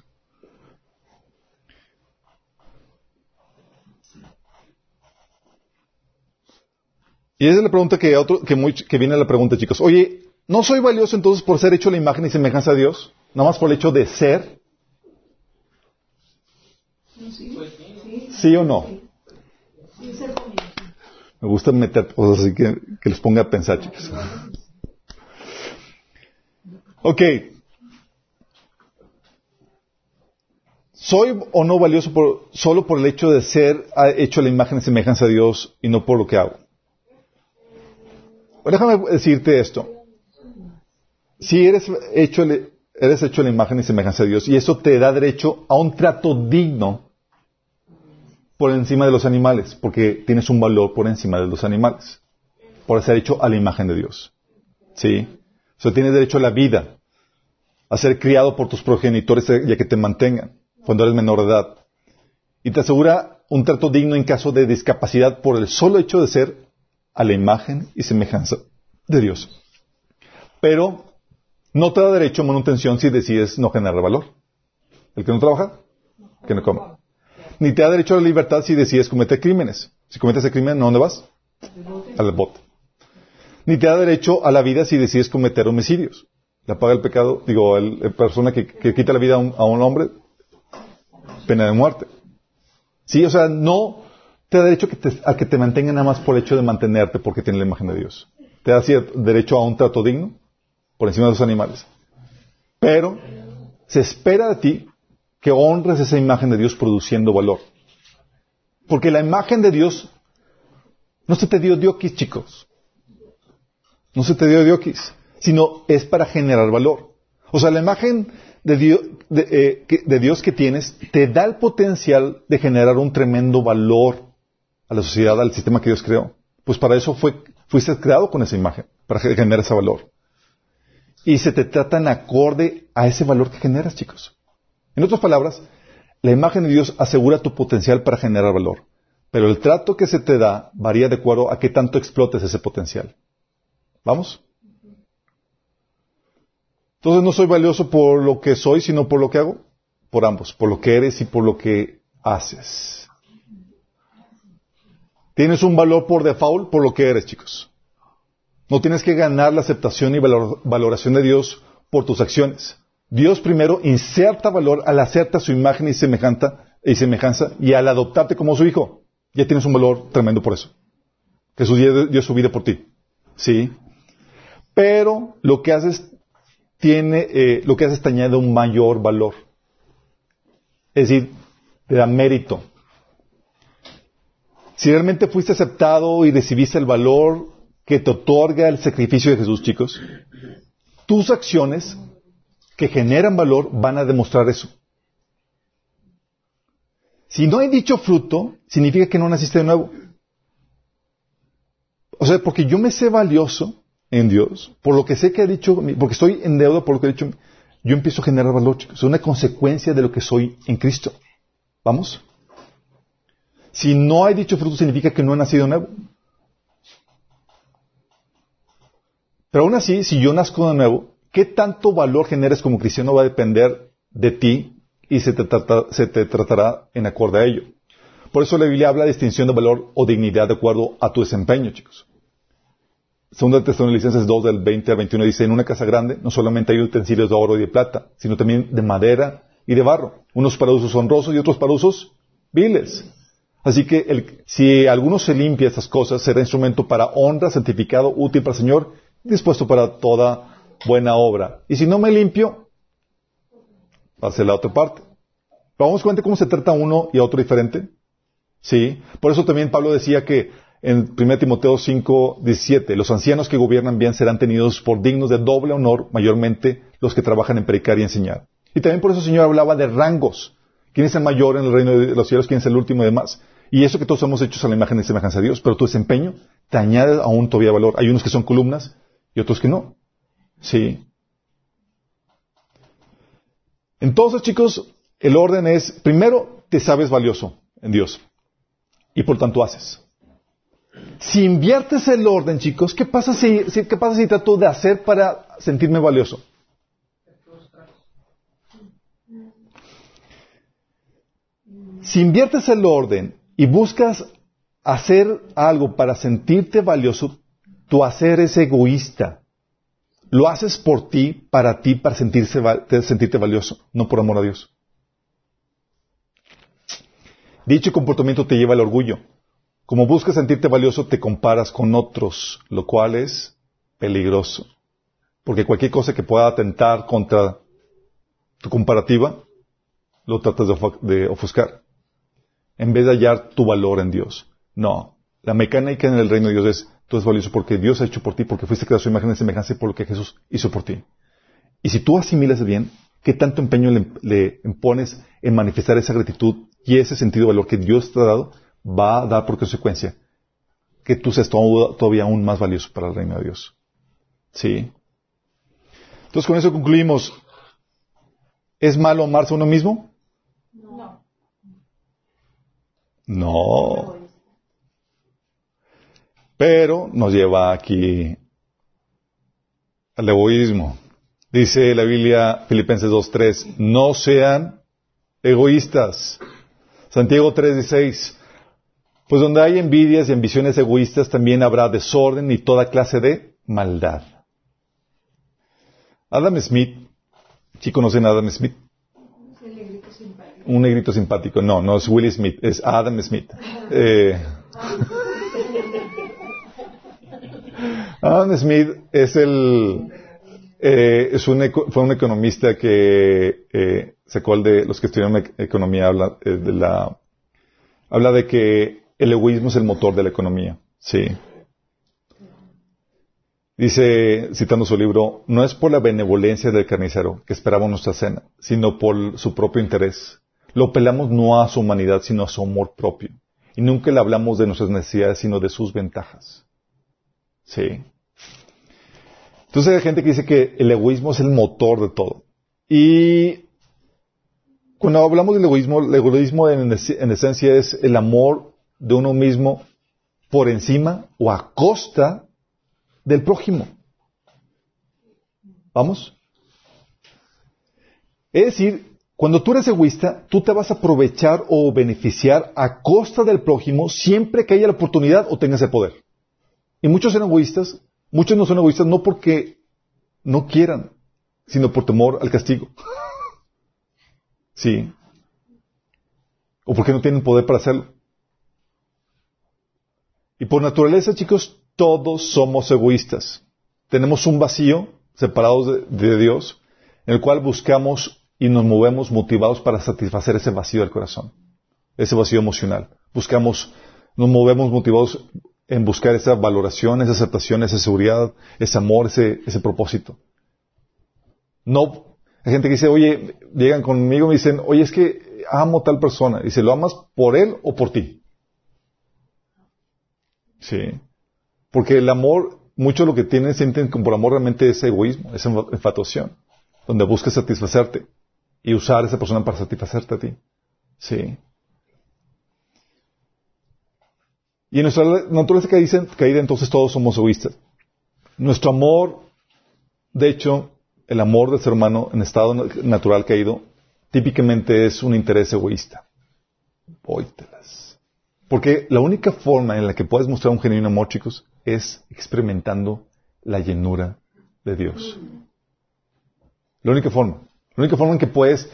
y esa es la pregunta que, viene a la pregunta, chicos. Oye, ¿no soy valioso entonces por ser hecho la imagen y semejanza a Dios? Nada más por el hecho de ser. ¿Sí o no? Me gusta meter cosas así que, les ponga a pensar, chicos. Ok. ¿Soy o no valioso solo por el hecho de ser hecho la imagen y semejanza a Dios y no por lo que hago? Déjame decirte esto. Si eres hecho, eres hecho la imagen y semejanza de Dios y eso te da derecho a un trato digno por encima de los animales, porque tienes un valor por encima de los animales, por ser hecho a la imagen de Dios. ¿Sí? Tienes derecho a la vida, a ser criado por tus progenitores y a que te mantengan cuando eres menor de edad. Y te asegura un trato digno en caso de discapacidad por el solo hecho de ser a la imagen y semejanza de Dios. Pero no te da derecho a manutención si decides no generar valor. El que no trabaja, que no come. Ni te da derecho a la libertad si decides cometer crímenes. Si cometes ese crimen, ¿a dónde vas? Al bote ni te da derecho a la vida si decides cometer homicidios. La paga el pecado, digo, la persona que, quita la vida a un, hombre, pena de muerte. Sí, o sea, no te da derecho a que te mantenga nada más por el hecho de mantenerte porque tiene la imagen de Dios. Te da derecho a un trato digno por encima de los animales. Pero se espera de ti que honres esa imagen de Dios produciendo valor. Porque la imagen de Dios no se te dio diokis, chicos. No se te dio diokis, sino es para generar valor. O sea, la imagen de Dios, eh, de, Dios que tienes te da el potencial de generar un tremendo valor a la sociedad, al sistema que Dios creó. Pues para eso fue, fuiste creado con esa imagen, para generar ese valor. Y se te trata en acorde a ese valor que generas, chicos. En otras palabras, la imagen de Dios asegura tu potencial para generar valor, pero el trato que se te da varía de acuerdo a qué tanto explotes ese potencial. ¿Vamos? Entonces no soy valioso por lo que soy, sino por lo que hago. Por ambos, por lo que eres y por lo que haces. Tienes un valor por default por lo que eres, chicos. No tienes que ganar la aceptación y valoración de Dios por tus acciones. Dios primero inserta valor al hacerte su imagen y semejanza, y semejanza y al adoptarte como su hijo. Ya tienes un valor tremendo por eso. Jesús dio su vida por ti. ¿Sí? pero lo que haces tiene, eh, lo que haces te añade un mayor valor. Es decir, te da mérito. Si realmente fuiste aceptado y recibiste el valor que te otorga el sacrificio de Jesús, chicos, tus acciones que generan valor van a demostrar eso. Si no hay dicho fruto, significa que no naciste de nuevo. O sea, porque yo me sé valioso, en Dios, por lo que sé que ha dicho, porque estoy en deuda por lo que ha dicho, yo empiezo a generar valor, chicos. Es una consecuencia de lo que soy en Cristo. ¿Vamos? Si no hay dicho fruto, significa que no he nacido nuevo. Pero aún así, si yo nazco de nuevo, ¿qué tanto valor generes como cristiano va a depender de ti y se te, se te tratará en acorde a ello? Por eso la Biblia habla de distinción de valor o dignidad de acuerdo a tu desempeño, chicos. Segunda Tesalonicenses 2 del 20 al 21 dice, en una casa grande no solamente hay utensilios de oro y de plata, sino también de madera y de barro, unos para usos honrosos y otros para usos viles. Así que si alguno se limpia estas cosas, será instrumento para honra, santificado, útil para el Señor, dispuesto para toda buena obra. Y si no me limpio, ser la otra parte. ¿Vamos a cuenta cómo se trata uno y a otro diferente? Sí. Por eso también Pablo decía que en 1 Timoteo 5, 17, los ancianos que gobiernan bien serán tenidos por dignos de doble honor, mayormente los que trabajan en predicar y enseñar. Y también por eso el Señor hablaba de rangos. ¿Quién es el mayor en el reino de los cielos? ¿Quién es el último y demás? Y eso que todos somos hechos a la imagen y semejanza de Dios, pero tu desempeño te añade aún todavía valor. Hay unos que son columnas y otros que no. Sí. Entonces, chicos, el orden es, primero, te sabes valioso en Dios. Y por tanto haces. Si inviertes el orden, chicos, ¿qué pasa si, qué pasa si trato de hacer para sentirme valioso? Si inviertes el orden y buscas hacer algo para sentirte valioso, tu hacer es egoísta. Lo haces por ti, para ti, para sentirte valioso, no por amor a Dios. Dicho comportamiento te lleva al orgullo. Como buscas sentirte valioso, te comparas con otros, lo cual es peligroso. Porque cualquier cosa que pueda atentar contra tu comparativa, lo tratas de ofuscar. En vez de hallar tu valor en Dios. No. La mecánica en el reino de Dios es, tú eres valioso porque Dios ha hecho por ti, porque fuiste creado su imagen y semejanza por lo que Jesús hizo por ti. Y si tú asimilas bien, ¿qué tanto empeño le, le pones en manifestar esa gratitud y ese sentido de valor que Dios te ha dado? va a dar por consecuencia que tú seas todavía aún más valioso para el reino de Dios. ¿Sí? Entonces con eso concluimos. ¿Es malo amarse a uno mismo? No. No. Pero nos lleva aquí al egoísmo. Dice la Biblia, Filipenses 2.3, no sean egoístas. Santiago 3.16, pues donde hay envidias y ambiciones egoístas también habrá desorden y toda clase de maldad. Adam Smith, ¿sí conocen a Adam Smith? Un negrito simpático. No, no es Willie Smith, es Adam Smith. Eh, Adam Smith es el, eh, es un, fue un economista que eh, sacó el de los que estudiaron economía habla eh, de la, habla de que el egoísmo es el motor de la economía. Sí. Dice, citando su libro, no es por la benevolencia del carnicero que esperamos nuestra cena, sino por su propio interés. Lo pelamos no a su humanidad, sino a su amor propio. Y nunca le hablamos de nuestras necesidades, sino de sus ventajas. Sí. Entonces hay gente que dice que el egoísmo es el motor de todo. Y cuando hablamos del egoísmo, el egoísmo en, en esencia es el amor de uno mismo por encima o a costa del prójimo. ¿Vamos? Es decir, cuando tú eres egoísta, tú te vas a aprovechar o beneficiar a costa del prójimo siempre que haya la oportunidad o tengas el poder. Y muchos son egoístas, muchos no son egoístas no porque no quieran, sino por temor al castigo. [laughs] sí. O porque no tienen poder para hacerlo. Y por naturaleza, chicos, todos somos egoístas. Tenemos un vacío separados de, Dios, en el cual buscamos y nos movemos motivados para satisfacer ese vacío del corazón, ese vacío emocional. Buscamos, nos movemos motivados en buscar esa valoración, esa aceptación, esa seguridad, ese amor, ese, propósito. No, hay gente que dice, oye, llegan conmigo y me dicen, oye, es que amo tal persona. Dice, ¿lo amas por él o por ti? Sí. Porque el amor, mucho lo que tienen, sienten por amor realmente es egoísmo, es infatuación, donde buscas satisfacerte y usar a esa persona para satisfacerte a ti. Sí. Y en nuestra naturaleza caída, entonces todos somos egoístas. Nuestro amor, de hecho, el amor del ser humano en estado natural caído, típicamente es un interés egoísta. Póytelas. Porque la única forma en la que puedes mostrar un genuino amor, chicos, es experimentando la llenura de Dios. La única forma. La única forma en que puedes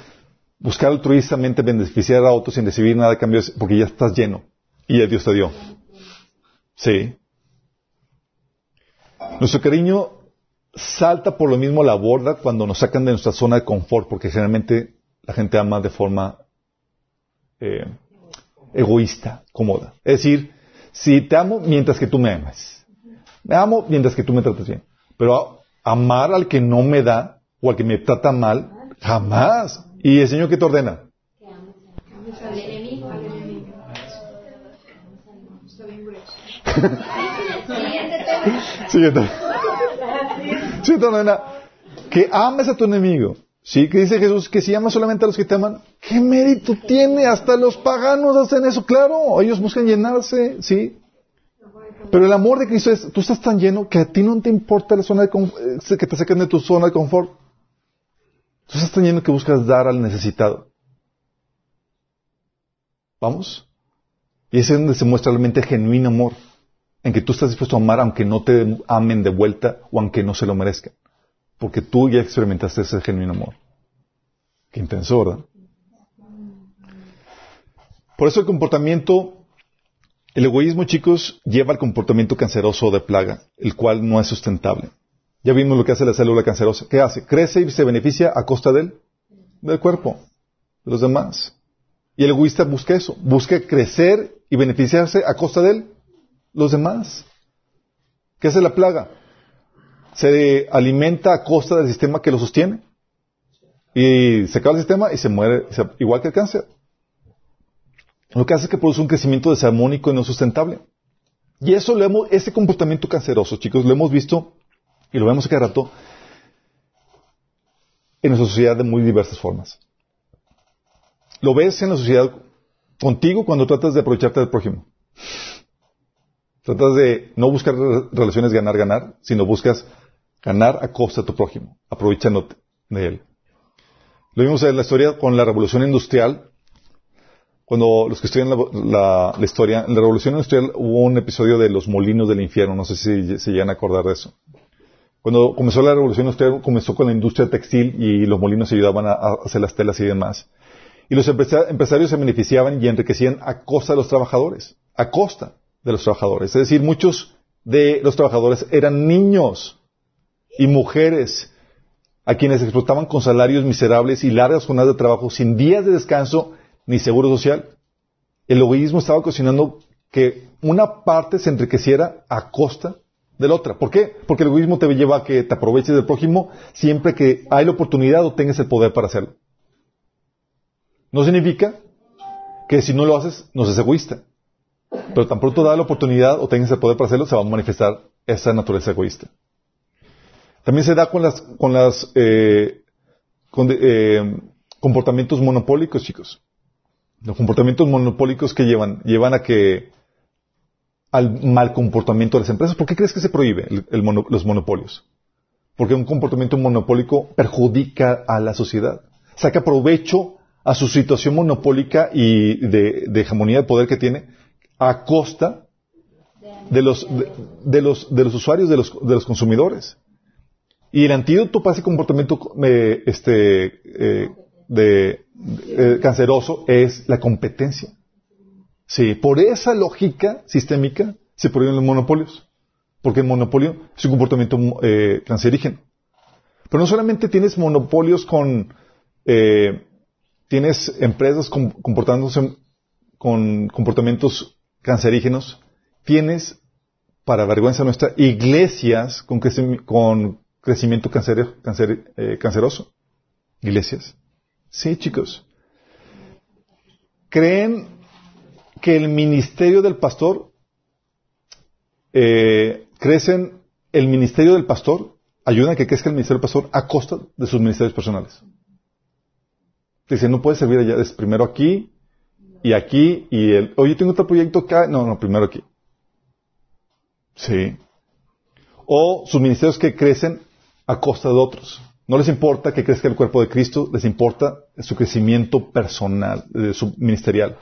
buscar altruistamente beneficiar a otros sin recibir nada de cambio es porque ya estás lleno y ya Dios te dio. Sí. Nuestro cariño salta por lo mismo a la borda cuando nos sacan de nuestra zona de confort, porque generalmente la gente ama de forma eh, egoísta, cómoda. Es decir, si te amo mientras que tú me amas. Me amo mientras que tú me tratas bien. Pero amar al que no me da o al que me trata mal, jamás. ¿Y el Señor qué te ordena? Siguiente. Siguiente novena. Que ames a tu enemigo. Sí, que dice Jesús que si amas solamente a los que te aman, ¿qué mérito tiene? Hasta los paganos hacen eso, claro. Ellos buscan llenarse, sí. Pero el amor de Cristo es, tú estás tan lleno que a ti no te importa la zona de eh, que te saquen de tu zona de confort. Tú estás tan lleno que buscas dar al necesitado. ¿Vamos? Y es donde se muestra realmente genuino amor, en que tú estás dispuesto a amar aunque no te amen de vuelta o aunque no se lo merezcan. Porque tú ya experimentaste ese genuino amor. Qué intenso, ¿verdad? Por eso el comportamiento, el egoísmo, chicos, lleva al comportamiento canceroso de plaga, el cual no es sustentable. Ya vimos lo que hace la célula cancerosa. ¿Qué hace? Crece y se beneficia a costa del, del cuerpo, de los demás. Y el egoísta busca eso, busca crecer y beneficiarse a costa de los demás. ¿Qué hace la plaga? Se alimenta a costa del sistema que lo sostiene. Y se acaba el sistema y se muere, igual que el cáncer. Lo que hace es que produce un crecimiento desarmónico y no sustentable. Y eso lo hemos, ese comportamiento canceroso, chicos, lo hemos visto y lo vemos cada rato en nuestra sociedad de muy diversas formas. Lo ves en la sociedad contigo cuando tratas de aprovecharte del prójimo. Tratas de no buscar relaciones ganar-ganar, sino buscas ganar a costa de tu prójimo, aprovechándote de él. Lo vimos en la historia con la revolución industrial. Cuando los que estudian la, historia, en la revolución industrial hubo un episodio de los molinos del infierno, no sé si se llegan a acordar de eso. Cuando comenzó la revolución industrial, comenzó con la industria textil y los molinos ayudaban a hacer las telas y demás. Y los empresarios se beneficiaban y enriquecían a costa de los trabajadores, a costa de los trabajadores. Es decir, muchos de los trabajadores eran niños y mujeres a quienes explotaban con salarios miserables y largas jornadas de trabajo sin días de descanso ni seguro social. El egoísmo estaba ocasionando que una parte se enriqueciera a costa de la otra. ¿Por qué? Porque el egoísmo te lleva a que te aproveches del prójimo siempre que hay la oportunidad o tengas el poder para hacerlo. No significa que si no lo haces, no seas egoísta. Pero tan pronto da la oportunidad o tengas el poder para hacerlo, se va a manifestar esa naturaleza egoísta. También se da con las, con las eh, eh, comportamientos monopólicos, chicos. Los comportamientos monopólicos que llevan, llevan a que al mal comportamiento de las empresas. ¿Por qué crees que se prohíbe los monopolios? Porque un comportamiento monopólico perjudica a la sociedad. Saca provecho a su situación monopólica y de, hegemonía de poder que tiene a costa de los, de, los, de los usuarios, de los, de los consumidores. Y el antídoto para ese comportamiento eh, este, eh, de, eh, canceroso es la competencia. Sí, por esa lógica sistémica se prohíben los monopolios. Porque el monopolio es un comportamiento cancerígeno. Pero no solamente tienes monopolios con tienes empresas comportándose con comportamientos cancerígenos, tienes, para vergüenza nuestra, iglesias con, crecimiento eh, canceroso. Iglesias. Sí, chicos. ¿Creen que el ministerio del pastor, eh, crecen, el ministerio del pastor, ayuda a que crezca el ministerio del pastor a costa de sus ministerios personales? Dice, no puedes servir allá, es primero aquí y aquí y el, oye, tengo otro proyecto acá. No, no, primero aquí. Sí. O sus ministerios que crecen a costa de otros. No les importa que crezca el cuerpo de Cristo, les importa su crecimiento personal, de su ministerial.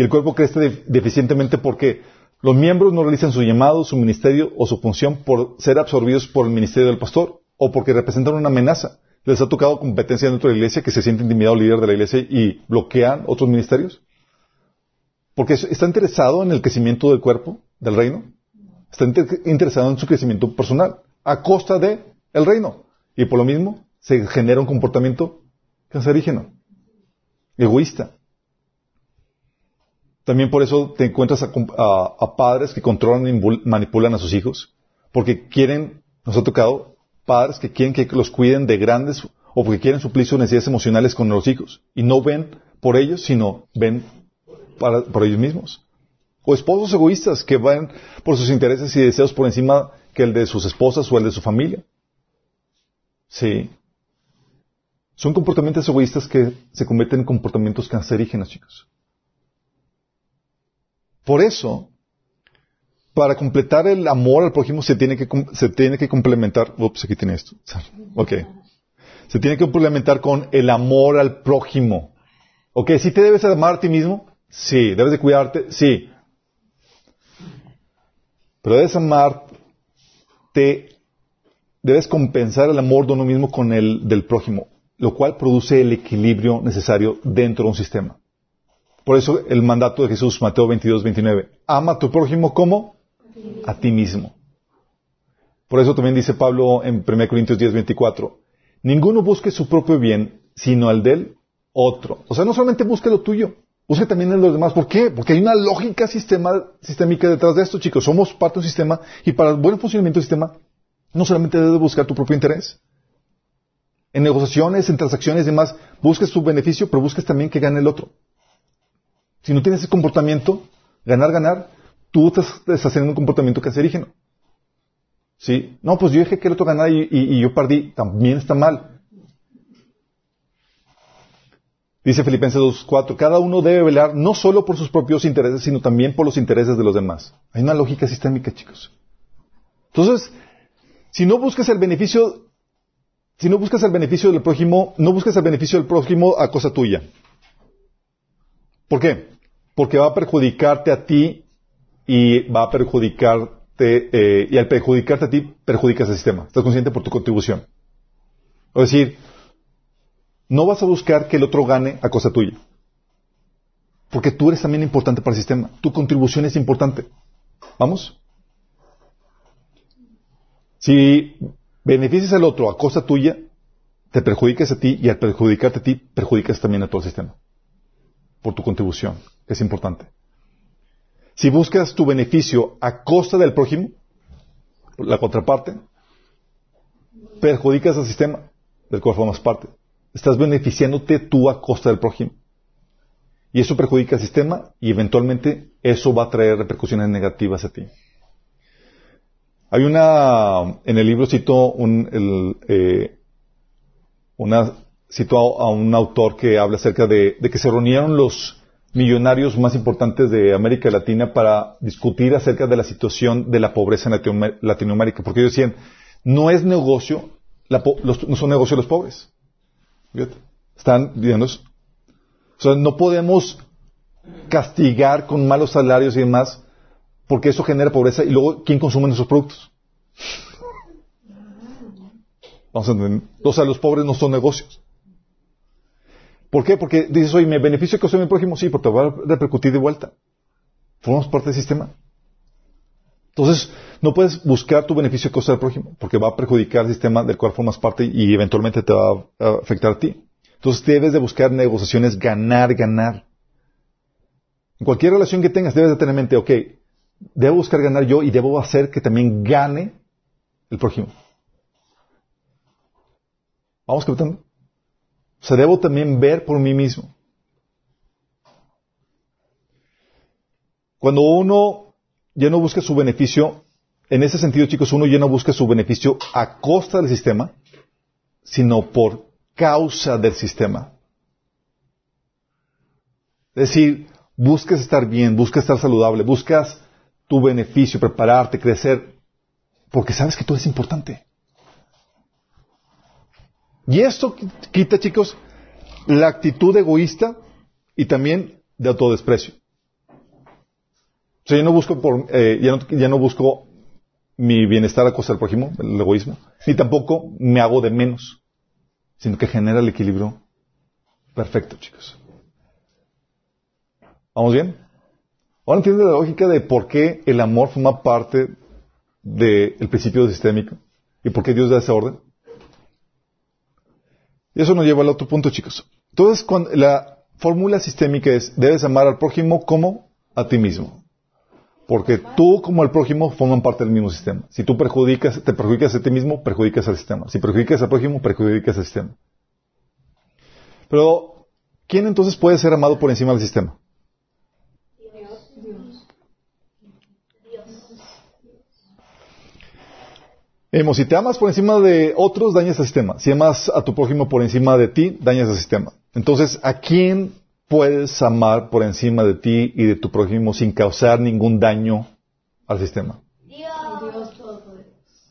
Y el cuerpo crece deficientemente porque los miembros no realizan su llamado, su ministerio o su función por ser absorbidos por el ministerio del pastor o porque representan una amenaza. ¿Les ha tocado competencia dentro de la iglesia que se siente intimidado el líder de la iglesia y bloquean otros ministerios? Porque está interesado en el crecimiento del cuerpo, del reino. Está interesado en su crecimiento personal, a costa de reino. Y por lo mismo se genera un comportamiento cancerígeno, egoísta. También por eso te encuentras a padres que controlan y manipulan a sus hijos, porque quieren, nos ha tocado, padres que quieren que los cuiden de grandes o porque quieren suplir sus necesidades emocionales con los hijos y no ven por ellos, sino ven por ellos mismos. O esposos egoístas que van por sus intereses y deseos por encima que el de sus esposas o el de su familia. Sí. Son comportamientos egoístas que se convierten en comportamientos cancerígenos, chicos. Por eso, para completar el amor al prójimo se tiene que, se tiene que complementar. Ups, aquí tiene esto. Ok. Se tiene que complementar con el amor al prójimo. Ok, ¿sí te debes amar a ti mismo? Sí. ¿Debes de cuidarte? Sí. Pero debes amarte, debes compensar el amor de uno mismo con el del prójimo, lo cual produce el equilibrio necesario dentro de un sistema. Por eso el mandato de Jesús, Mateo 22, 29. Ama a tu prójimo como a ti mismo. Por eso también dice Pablo en 1 Corintios 10, 24. Ninguno busque su propio bien, sino al del otro. O sea, no solamente busque lo tuyo, busque también el de los demás. ¿Por qué? Porque hay una lógica sistémica detrás de esto, chicos. Somos parte de un sistema y para el buen funcionamiento del sistema, no solamente debes buscar tu propio interés. En negociaciones, en transacciones y demás, busques tu beneficio, pero busques también que gane el otro. Si no tienes ese comportamiento, ganar, ganar, tú estás, haciendo un comportamiento cancerígeno. ¿Sí? No, pues yo dije que el otro ganara y, yo perdí. También está mal. Dice Filipenses 2.4, cada uno debe velar no solo por sus propios intereses, sino también por los intereses de los demás. Hay una lógica sistémica, chicos. Entonces, si no buscas el beneficio, si no buscas el beneficio del prójimo, no buscas el beneficio del prójimo a cosa tuya. ¿Por qué? Porque va a perjudicarte a ti y va a perjudicarte, eh, y al perjudicarte a ti, perjudicas al sistema. Estás consciente por tu contribución. Es decir, no vas a buscar que el otro gane a cosa tuya. Porque tú eres también importante para el sistema. Tu contribución es importante. ¿Vamos? Si beneficias al otro a cosa tuya, te perjudicas a ti y al perjudicarte a ti, perjudicas también a todo el sistema por tu contribución, es importante. Si buscas tu beneficio a costa del prójimo, la contraparte, perjudicas al sistema del cual formas parte. Estás beneficiándote tú a costa del prójimo. Y eso perjudica al sistema y eventualmente eso va a traer repercusiones negativas a ti. Hay una, en el libro cito un, el, eh, una citó a, un autor que habla acerca de, que se reunieron los millonarios más importantes de América Latina para discutir acerca de la situación de la pobreza en Latinoamérica, porque ellos decían, no es negocio, no son negocios los pobres. Están viendo. O sea, no podemos castigar con malos salarios y demás, porque eso genera pobreza y luego, ¿quién consume nuestros productos? [laughs] Vamos a entender. O sea, los pobres no son negocios. ¿Por qué? Porque dices, oye, ¿me beneficio que soy mi prójimo? Sí, porque te va a repercutir de vuelta. Formamos parte del sistema. Entonces, no puedes buscar tu beneficio que costa del prójimo, porque va a perjudicar el sistema del cual formas parte y eventualmente te va a afectar a ti. Entonces, debes de buscar negociaciones ganar, ganar. En cualquier relación que tengas, debes de tener en mente, ok, debo buscar ganar yo y debo hacer que también gane el prójimo. ¿Vamos captando? O sea, debo también ver por mí mismo. Cuando uno ya no busca su beneficio, en ese sentido, chicos, uno ya no busca su beneficio a costa del sistema, sino por causa del sistema. Es decir, buscas estar bien, buscas estar saludable, buscas tu beneficio, prepararte, crecer, porque sabes que tú eres importante. Y esto quita, chicos, la actitud egoísta y también de autodesprecio. O sea, yo no busco por, eh, ya, no, busco mi bienestar a costa del prójimo, el egoísmo, ni tampoco me hago de menos, sino que genera el equilibrio perfecto, chicos. ¿Vamos bien? Ahora entienden la lógica de por qué el amor forma parte del principio sistémico y por qué Dios da esa orden. Y eso nos lleva al otro punto, chicos. Entonces, la fórmula sistémica es, debes amar al prójimo como a ti mismo. Porque tú como el prójimo forman parte del mismo sistema. Si tú perjudicas, te perjudicas a ti mismo, perjudicas al sistema. Si perjudicas al prójimo, perjudicas al sistema. Pero, ¿quién entonces puede ser amado por encima del sistema? Vemos, si te amas por encima de otros, dañas al sistema. Si amas a tu prójimo por encima de ti, dañas al sistema. Entonces, ¿a quién puedes amar por encima de ti y de tu prójimo sin causar ningún daño al sistema? Dios.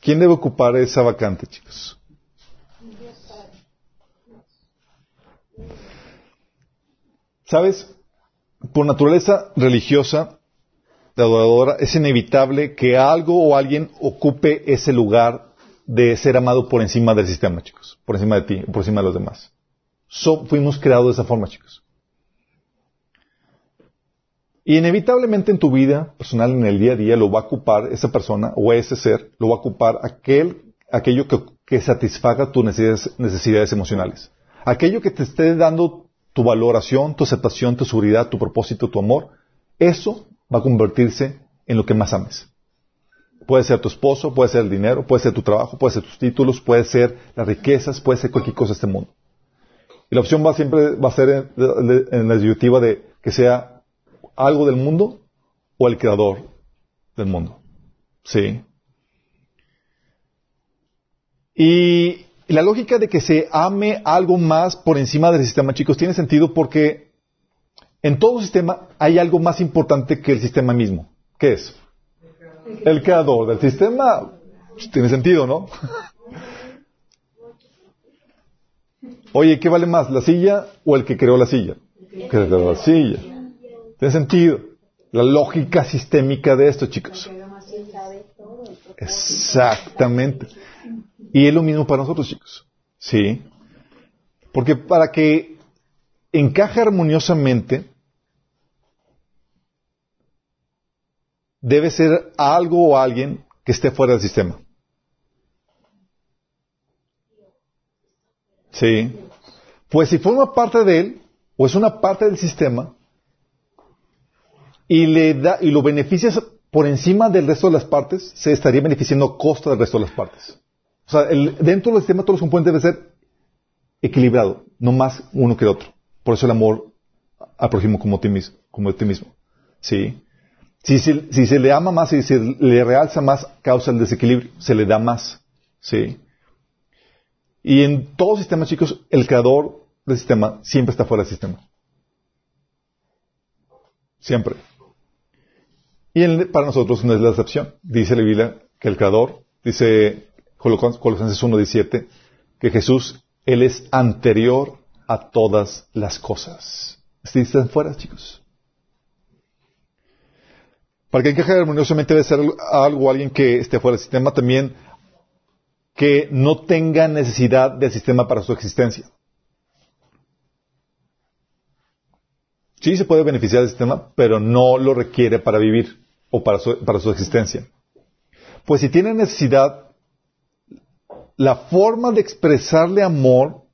¿Quién debe ocupar esa vacante, chicos? ¿Sabes? Por naturaleza religiosa, es inevitable que algo o alguien ocupe ese lugar de ser amado por encima del sistema, chicos. Por encima de ti, por encima de los demás. fuimos creados de esa forma, chicos. Y inevitablemente en tu vida personal, en el día a día, lo va a ocupar esa persona o ese ser, lo va a ocupar aquel, aquello que, que satisfaga tus necesidades, necesidades emocionales. Aquello que te esté dando tu valoración, tu aceptación, tu seguridad, tu propósito, tu amor, eso va a convertirse en lo que más ames. Puede ser tu esposo, puede ser el dinero, puede ser tu trabajo, puede ser tus títulos, puede ser las riquezas, puede ser cualquier cosa de este mundo. Y la opción va siempre va a ser en, la disyuntiva de que sea algo del mundo o el creador del mundo. ¿Sí? Y la lógica de que se ame algo más por encima del sistema, chicos, tiene sentido porque en todo sistema hay algo más importante que el sistema mismo. ¿Qué es? El creador del sistema. Pues, tiene sentido, ¿no? [laughs] Oye, ¿qué vale más, la silla o el que creó la silla? Que creó la silla. Tiene sentido. La lógica sistémica de esto, chicos. Exactamente. Y es lo mismo para nosotros, chicos. Sí. Porque para que encaje armoniosamente, debe ser algo o alguien que esté fuera del sistema. Sí. Pues si forma parte de él, o es una parte del sistema, y, le da, y lo beneficias por encima del resto de las partes, se estaría beneficiando a costa del resto de las partes. O sea, el, dentro del sistema todos los componentes deben ser equilibrado, no más uno que el otro. Por eso el amor al prójimo como, ti como ti mismo. ¿Sí? Si, se, si le ama más y se le realza más, causa el desequilibrio, se le da más. ¿Sí? Y en todo sistema, chicos, el creador del sistema siempre está fuera del sistema. Siempre. Y para nosotros no es la excepción. Dice la Biblia que el Creador, dice Colosenses 1.17, que Jesús, Él es anterior a todas las cosas. ¿Están fuera, chicos? Para que encaje armoniosamente debe ser algo, alguien que esté fuera del sistema también, que no tenga necesidad del sistema para su existencia. Sí se puede beneficiar del sistema, pero no lo requiere para vivir o para su, para su existencia. Pues si tiene necesidad, la forma de expresarle amor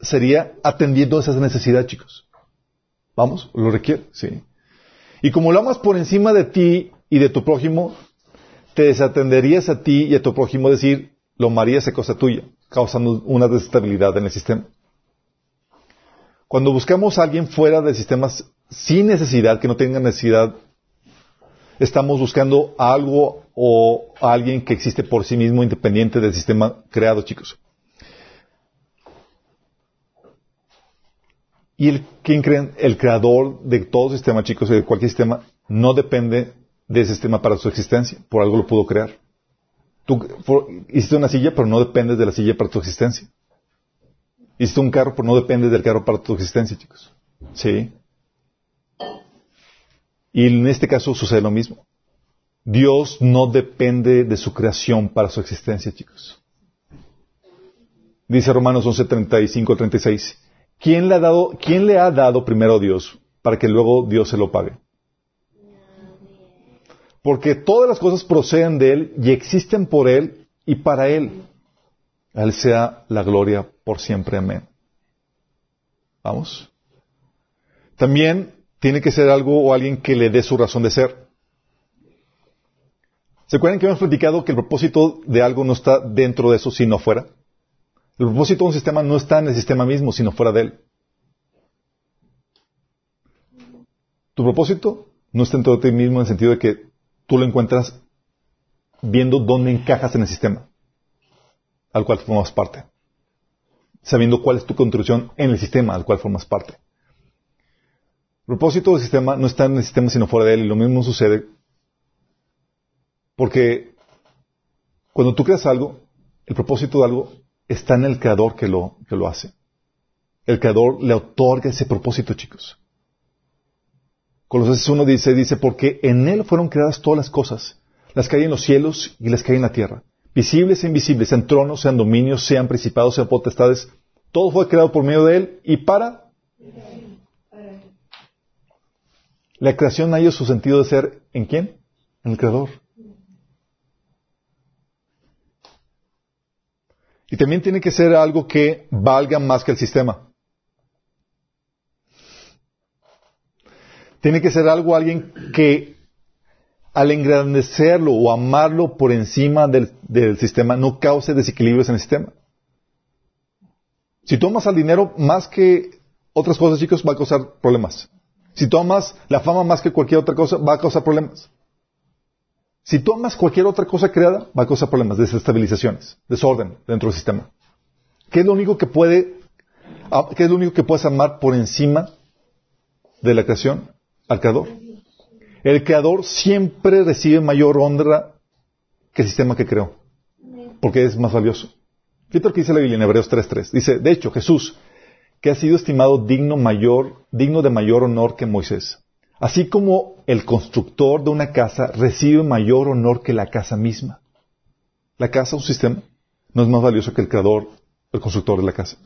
sería atendiendo esas necesidades, chicos. Vamos, lo requiere, sí. Y como lo amas por encima de ti y de tu prójimo, te desatenderías a ti y a tu prójimo decir, lo amarías a cosa tuya, causando una desestabilidad en el sistema. Cuando buscamos a alguien fuera del sistema sin necesidad, que no tenga necesidad, estamos buscando algo o a alguien que existe por sí mismo independiente del sistema creado, chicos. Y el, ¿quién creen? El creador de todo sistema, chicos, de cualquier sistema, no depende de ese sistema para su existencia. Por algo lo pudo crear. Tú hiciste una silla, pero no dependes de la silla para tu existencia. Hiciste un carro, pero no depende del carro para tu existencia, chicos. Sí. Y en este caso sucede lo mismo. Dios no depende de su creación para su existencia, chicos. Dice Romanos 11, 35, 36. ¿Quién le ha dado, quién le ha dado primero a Dios para que luego Dios se lo pague? Porque todas las cosas proceden de Él y existen por Él y para Él. Él sea la gloria por siempre. Amén. Vamos. También tiene que ser algo o alguien que le dé su razón de ser. ¿Se acuerdan que hemos platicado que el propósito de algo no está dentro de eso, sino fuera? El propósito de un sistema no está en el sistema mismo, sino fuera de él. Tu propósito no está dentro de ti mismo en el sentido de que tú lo encuentras viendo dónde encajas en el sistema. al cual formas parte. Sabiendo cuál es tu contribución en el sistema al cual formas parte. El propósito del sistema no está en el sistema sino fuera de él y lo mismo sucede porque cuando tú creas algo, el propósito de algo está en el creador que lo, que lo hace. El creador le otorga ese propósito, chicos. Colosenses 1 dice, dice, porque en él fueron creadas todas las cosas, las que hay en los cielos y las que hay en la tierra, visibles e invisibles, sean tronos, sean dominios, sean principados, sean potestades, todo fue creado por medio de él y para La creación ha su sentido de ser en quién? En el creador. Y también tiene que ser algo que valga más que el sistema. Tiene que ser algo, alguien que al engrandecerlo o amarlo por encima del, sistema no cause desequilibrios en el sistema. Si tomas al dinero más que otras cosas, chicos, va a causar problemas. Si tomas la fama más que cualquier otra cosa, va a causar problemas. Si tomas cualquier otra cosa creada, va a causar problemas, desestabilizaciones, desorden dentro del sistema. ¿Qué es lo único que puede, ah, qué es lo único que puedes amar por encima de la creación? Al creador. El creador siempre recibe mayor honra que el sistema que creó. Porque es más valioso. Fíjate lo que dice la Biblia en Hebreos 3.3. Dice, de hecho, Jesús, que ha sido estimado digno mayor, digno de mayor honor que Moisés. Así como el constructor de una casa recibe mayor honor que la casa misma. La casa, un sistema, no es más valioso que el creador, el constructor de la casa.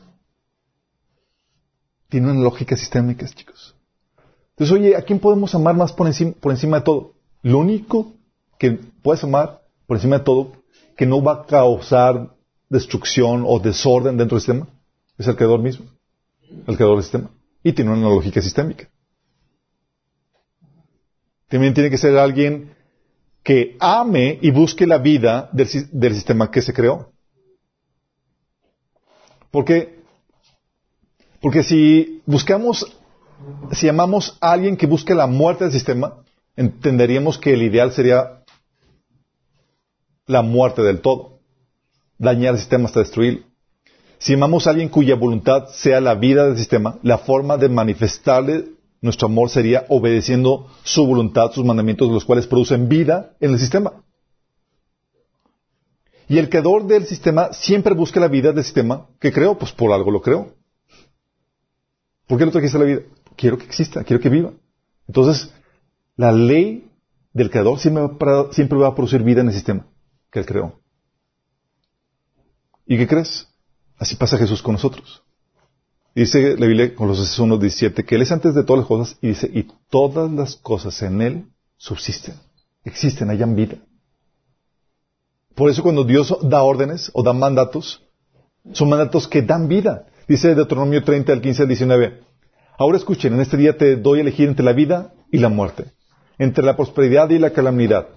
Tiene una lógica sistémica, chicos. Entonces, oye, ¿a quién podemos amar más por encima, por encima de todo? Lo único que puedes amar por encima de todo, que no va a causar destrucción o desorden dentro del sistema, es el creador mismo el creador del sistema. Y tiene una lógica sistémica. También tiene que ser alguien que ame y busque la vida del, sistema que se creó. Porque, porque si buscamos, si amamos a alguien que busque la muerte del sistema, entenderíamos que el ideal sería la muerte del todo. Dañar el sistema hasta destruirlo. Si amamos a alguien cuya voluntad sea la vida del sistema, la forma de manifestarle nuestro amor sería obedeciendo su voluntad, sus mandamientos, los cuales producen vida en el sistema. Y el creador del sistema siempre busca la vida del sistema que creó, pues por algo lo creó. ¿Por qué lo trajiste a la vida? Quiero que exista, quiero que viva. Entonces, la ley del creador siempre va a producir vida en el sistema que él creó. ¿Y qué crees? Así pasa Jesús con nosotros. Dice la Biblia con los 1.17 que Él es antes de todas las cosas y dice, y todas las cosas en Él subsisten, existen, hayan vida. Por eso cuando Dios da órdenes o da mandatos, son mandatos que dan vida. Dice Deuteronomio 30 al 15 al 19, ahora escuchen, en este día te doy a elegir entre la vida y la muerte, entre la prosperidad y la calamidad.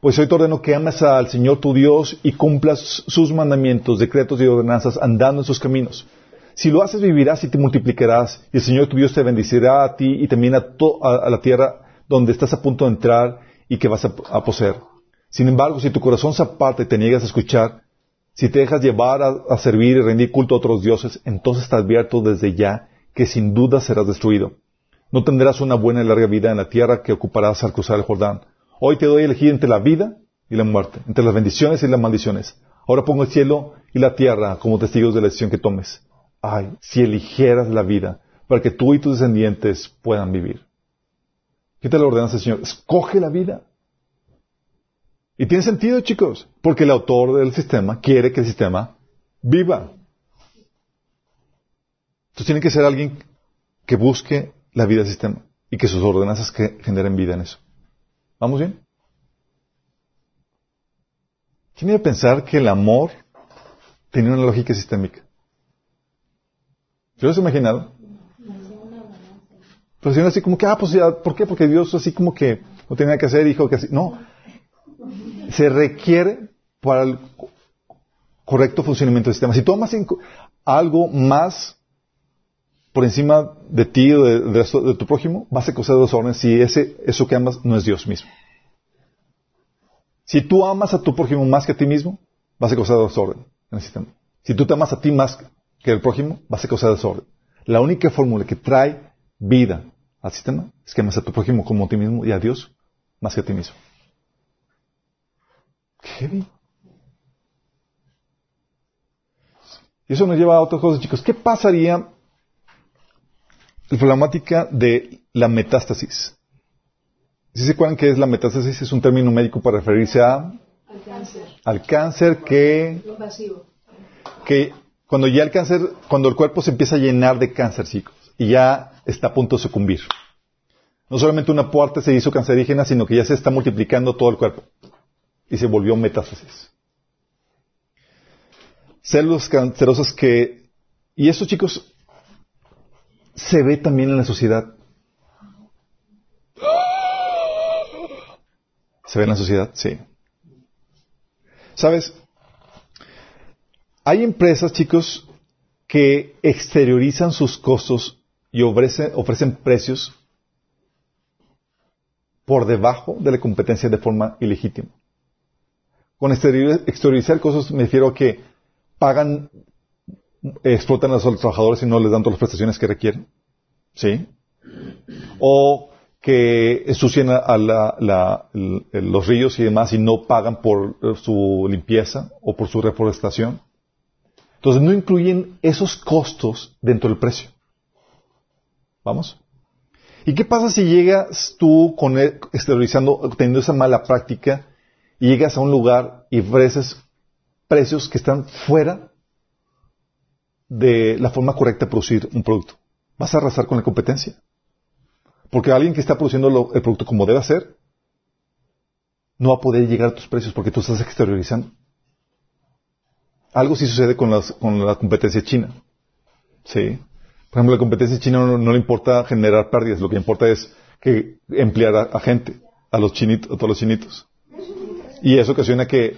Pues hoy te ordeno que ames al Señor tu Dios y cumplas sus mandamientos, decretos y ordenanzas andando en sus caminos. Si lo haces, vivirás y te multiplicarás, y el Señor tu Dios te bendecirá a ti y también a, la tierra donde estás a punto de entrar y que vas a, poseer. Sin embargo, si tu corazón se aparta y te niegas a escuchar, si te dejas llevar a, a servir y rendir culto a otros dioses, entonces te advierto desde ya que sin duda serás destruido. No tendrás una buena y larga vida en la tierra que ocuparás al cruzar el Jordán Hoy te doy a elegir entre la vida y la muerte, entre las bendiciones y las maldiciones. Ahora pongo el cielo y la tierra como testigos de la decisión que tomes. Ay, si eligieras la vida para que tú y tus descendientes puedan vivir. ¿Qué te lo ordenas Señor? Escoge la vida. Y tiene sentido, chicos, porque el autor del sistema quiere que el sistema viva. Entonces tiene que ser alguien que busque la vida del sistema y que sus ordenanzas que generen vida en eso. ¿Vamos bien? ¿Quién iba a pensar que el amor tenía una lógica sistémica? ¿Se lo has imaginado? Pues así como que, ah, pues ya, ¿por qué? Porque Dios así como que no tenía que hacer, dijo que así. No. Se requiere para el correcto funcionamiento del sistema. Si tú amas algo más por encima de ti o de, tu prójimo, vas a causar desorden si ese, eso que amas no es Dios mismo. Si tú amas a tu prójimo más que a ti mismo, vas a causar desorden. en el sistema. Si tú te amas a ti más que el prójimo, vas a causar desorden. La única fórmula que trae vida al sistema es que amas a tu prójimo como a ti mismo y a Dios más que a ti mismo. ¿Qué? Y eso nos lleva a otras cosas, chicos. ¿Qué pasaría la problemática de la metástasis? Si se acuerdan que es la metástasis, es un término médico para referirse a Al cáncer. al cáncer que, Invasivo. que cuando ya el cáncer, cuando el cuerpo se empieza a llenar de cáncer, chicos, y ya está a punto de sucumbir. No solamente una parte se hizo cancerígena, sino que ya se está multiplicando todo el cuerpo. Y se volvió metástasis. Células cancerosas que, y eso chicos, se ve también en la sociedad. ¿Se ve en la sociedad? Sí. ¿Sabes? Hay empresas, chicos, que exteriorizan sus costos y ofrecen, precios por debajo de la competencia de forma ilegítima. Con exterior- exteriorizar costos me refiero a que pagan, explotan a los trabajadores y no les dan todas las prestaciones que requieren. ¿Sí? O que ensucian a, la- los ríos y demás y no pagan por su limpieza o por su reforestación. Entonces no incluyen esos costos dentro del precio. ¿Vamos? ¿Y qué pasa si llegas tú con el- teniendo esa mala práctica y llegas a un lugar y ofreces precios que están fuera de la forma correcta de producir un producto? Vas a arrasar con la competencia. Porque alguien que está produciendo el producto como debe ser, no va a poder llegar a tus precios porque tú estás exteriorizando. Algo sí sucede con, las- con la competencia china. Sí. Por ejemplo, la competencia china no, le importa generar pérdidas, lo que importa es que emplear a, a gente, a los chinitos, a todos los chinitos. Y eso ocasiona que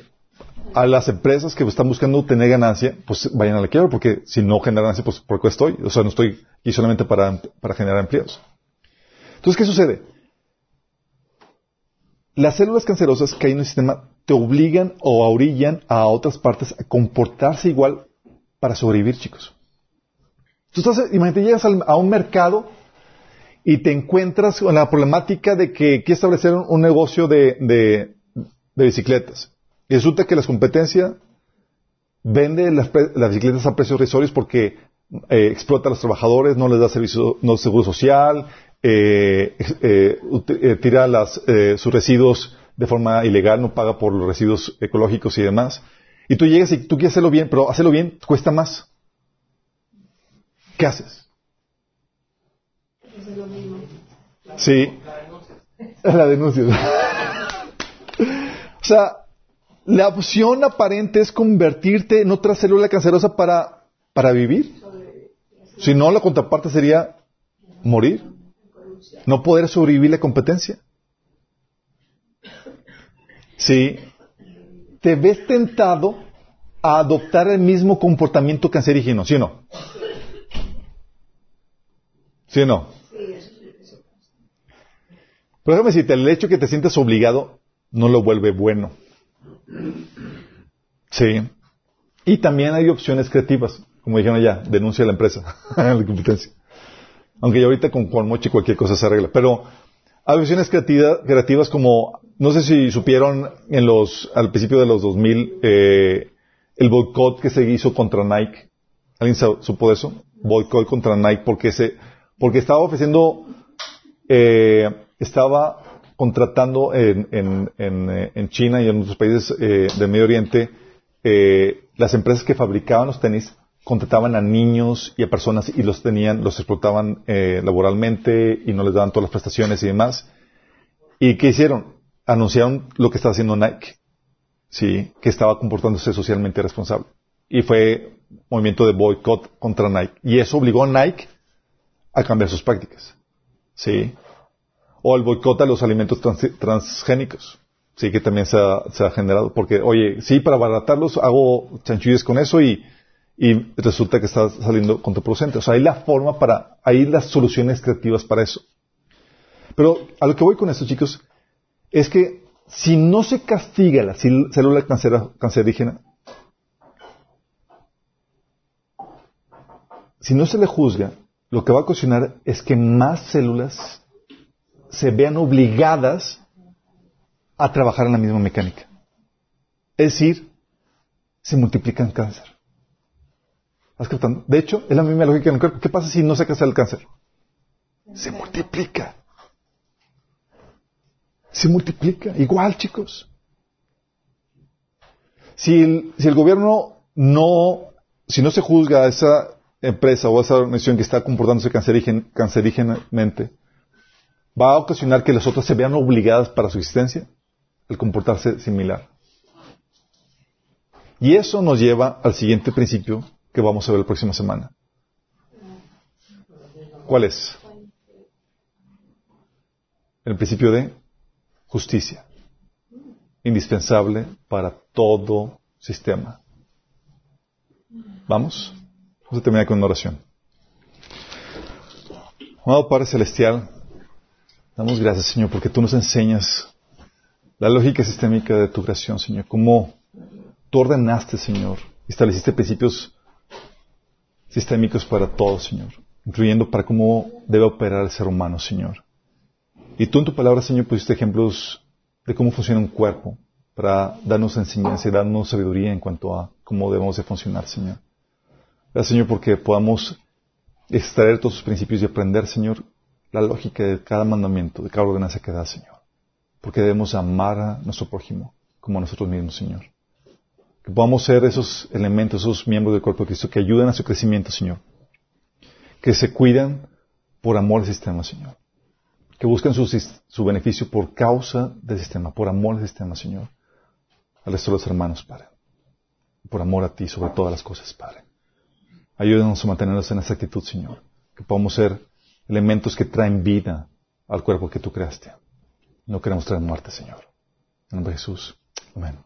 a las empresas que están buscando tener ganancia, pues vayan a la quiebra, porque si no generan ganancia, pues ¿por qué estoy? O sea, no estoy aquí solamente para, para generar empleos. Entonces, ¿qué sucede? Las células cancerosas que hay en el sistema te obligan o orillan a otras partes a comportarse igual para sobrevivir, chicos. Tú estás, imagínate, llegas a un mercado y te encuentras con la problemática de que quieres establecer un, negocio de, bicicletas. Y resulta que la competencia vende las bicicletas a precios risorios porque eh, explota a los trabajadores, no les da servicio, no seguro social, eh, eh, eh, tira las, eh, sus residuos de forma ilegal, no paga por los residuos ecológicos y demás. Y tú llegas y tú quieres hacerlo bien, pero hacerlo bien cuesta más. ¿Qué haces? Es lo mismo. Sí. La denuncia. o sea, la opción aparente es convertirte en otra célula cancerosa para, para vivir. Si no, la contraparte sería morir. No poder sobrevivir la competencia. Sí. Te ves tentado a adoptar el mismo comportamiento cancerígeno, ¿sí o no? ¿Sí o no? Pero déjame decirte, el hecho que te sientas obligado no lo vuelve bueno. Sí. Y también hay opciones creativas. Como dijeron allá, denuncia a la empresa, [laughs] la competencia. Aunque ya ahorita con Juan Mochi cualquier cosa se arregla. Pero hay creativa- creativas como, no sé si supieron en los, al principio de los 2000, eh, el boicot que se hizo contra Nike. ¿Alguien supo de eso? Boicot contra Nike porque se, porque estaba ofreciendo, eh, estaba contratando en, en, en, eh, China y en otros países eh, del Medio Oriente, eh, las empresas que fabricaban los tenis contrataban a niños y a personas y los tenían, los explotaban eh, laboralmente y no les daban todas las prestaciones y demás. ¿Y qué hicieron? Anunciaron lo que estaba haciendo Nike, sí, que estaba comportándose socialmente responsable. Y fue movimiento de boicot contra Nike. Y eso obligó a Nike a cambiar sus prácticas, sí. O el boicot a los alimentos trans- transgénicos, sí, que también se ha, se ha generado. Porque, oye, sí, para abaratarlos hago chanchullos con eso y, y resulta que está saliendo contraproducente. O sea, hay la forma para, hay las soluciones creativas para eso. Pero a lo que voy con esto, chicos, es que si no se castiga la célula cancerígena, si no se le juzga, lo que va a ocasionar es que más células se vean obligadas a trabajar en la misma mecánica. Es decir, se multiplican cáncer. De hecho, es la misma lógica en el cuerpo. ¿Qué pasa si no se casa el cáncer? Se multiplica. Se multiplica. Igual, chicos. Si el, si el gobierno no, si no se juzga a esa empresa o a esa organización que está comportándose cancerígenamente, va a ocasionar que las otras se vean obligadas para su existencia el comportarse similar. Y eso nos lleva al siguiente principio que vamos a ver la próxima semana. ¿Cuál es? El principio de justicia. Indispensable para todo sistema. ¿Vamos? Vamos a terminar con una oración. Amado Padre Celestial, damos gracias, Señor, porque tú nos enseñas la lógica sistémica de tu creación, Señor. Cómo tú ordenaste, Señor, estableciste principios sistémicos para todo, Señor, incluyendo para cómo debe operar el ser humano, Señor. Y tú en tu palabra, Señor, pusiste ejemplos de cómo funciona un cuerpo para darnos enseñanza y darnos sabiduría en cuanto a cómo debemos de funcionar, Señor. Gracias, Señor, porque podamos extraer todos sus principios y aprender, Señor, la lógica de cada mandamiento, de cada ordenanza que da, Señor. Porque debemos amar a nuestro prójimo como a nosotros mismos, Señor. Que podamos ser esos elementos, esos miembros del cuerpo de Cristo que ayuden a su crecimiento, Señor. Que se cuidan por amor al sistema, Señor. Que buscan su, beneficio por causa del sistema, por amor al sistema, Señor. Al resto de los hermanos, Padre. Por amor a ti sobre todas las cosas, Padre. Ayúdanos a mantenernos en esa actitud, Señor. Que podamos ser elementos que traen vida al cuerpo que tú creaste. No queremos traer muerte, Señor. En nombre de Jesús. Amén.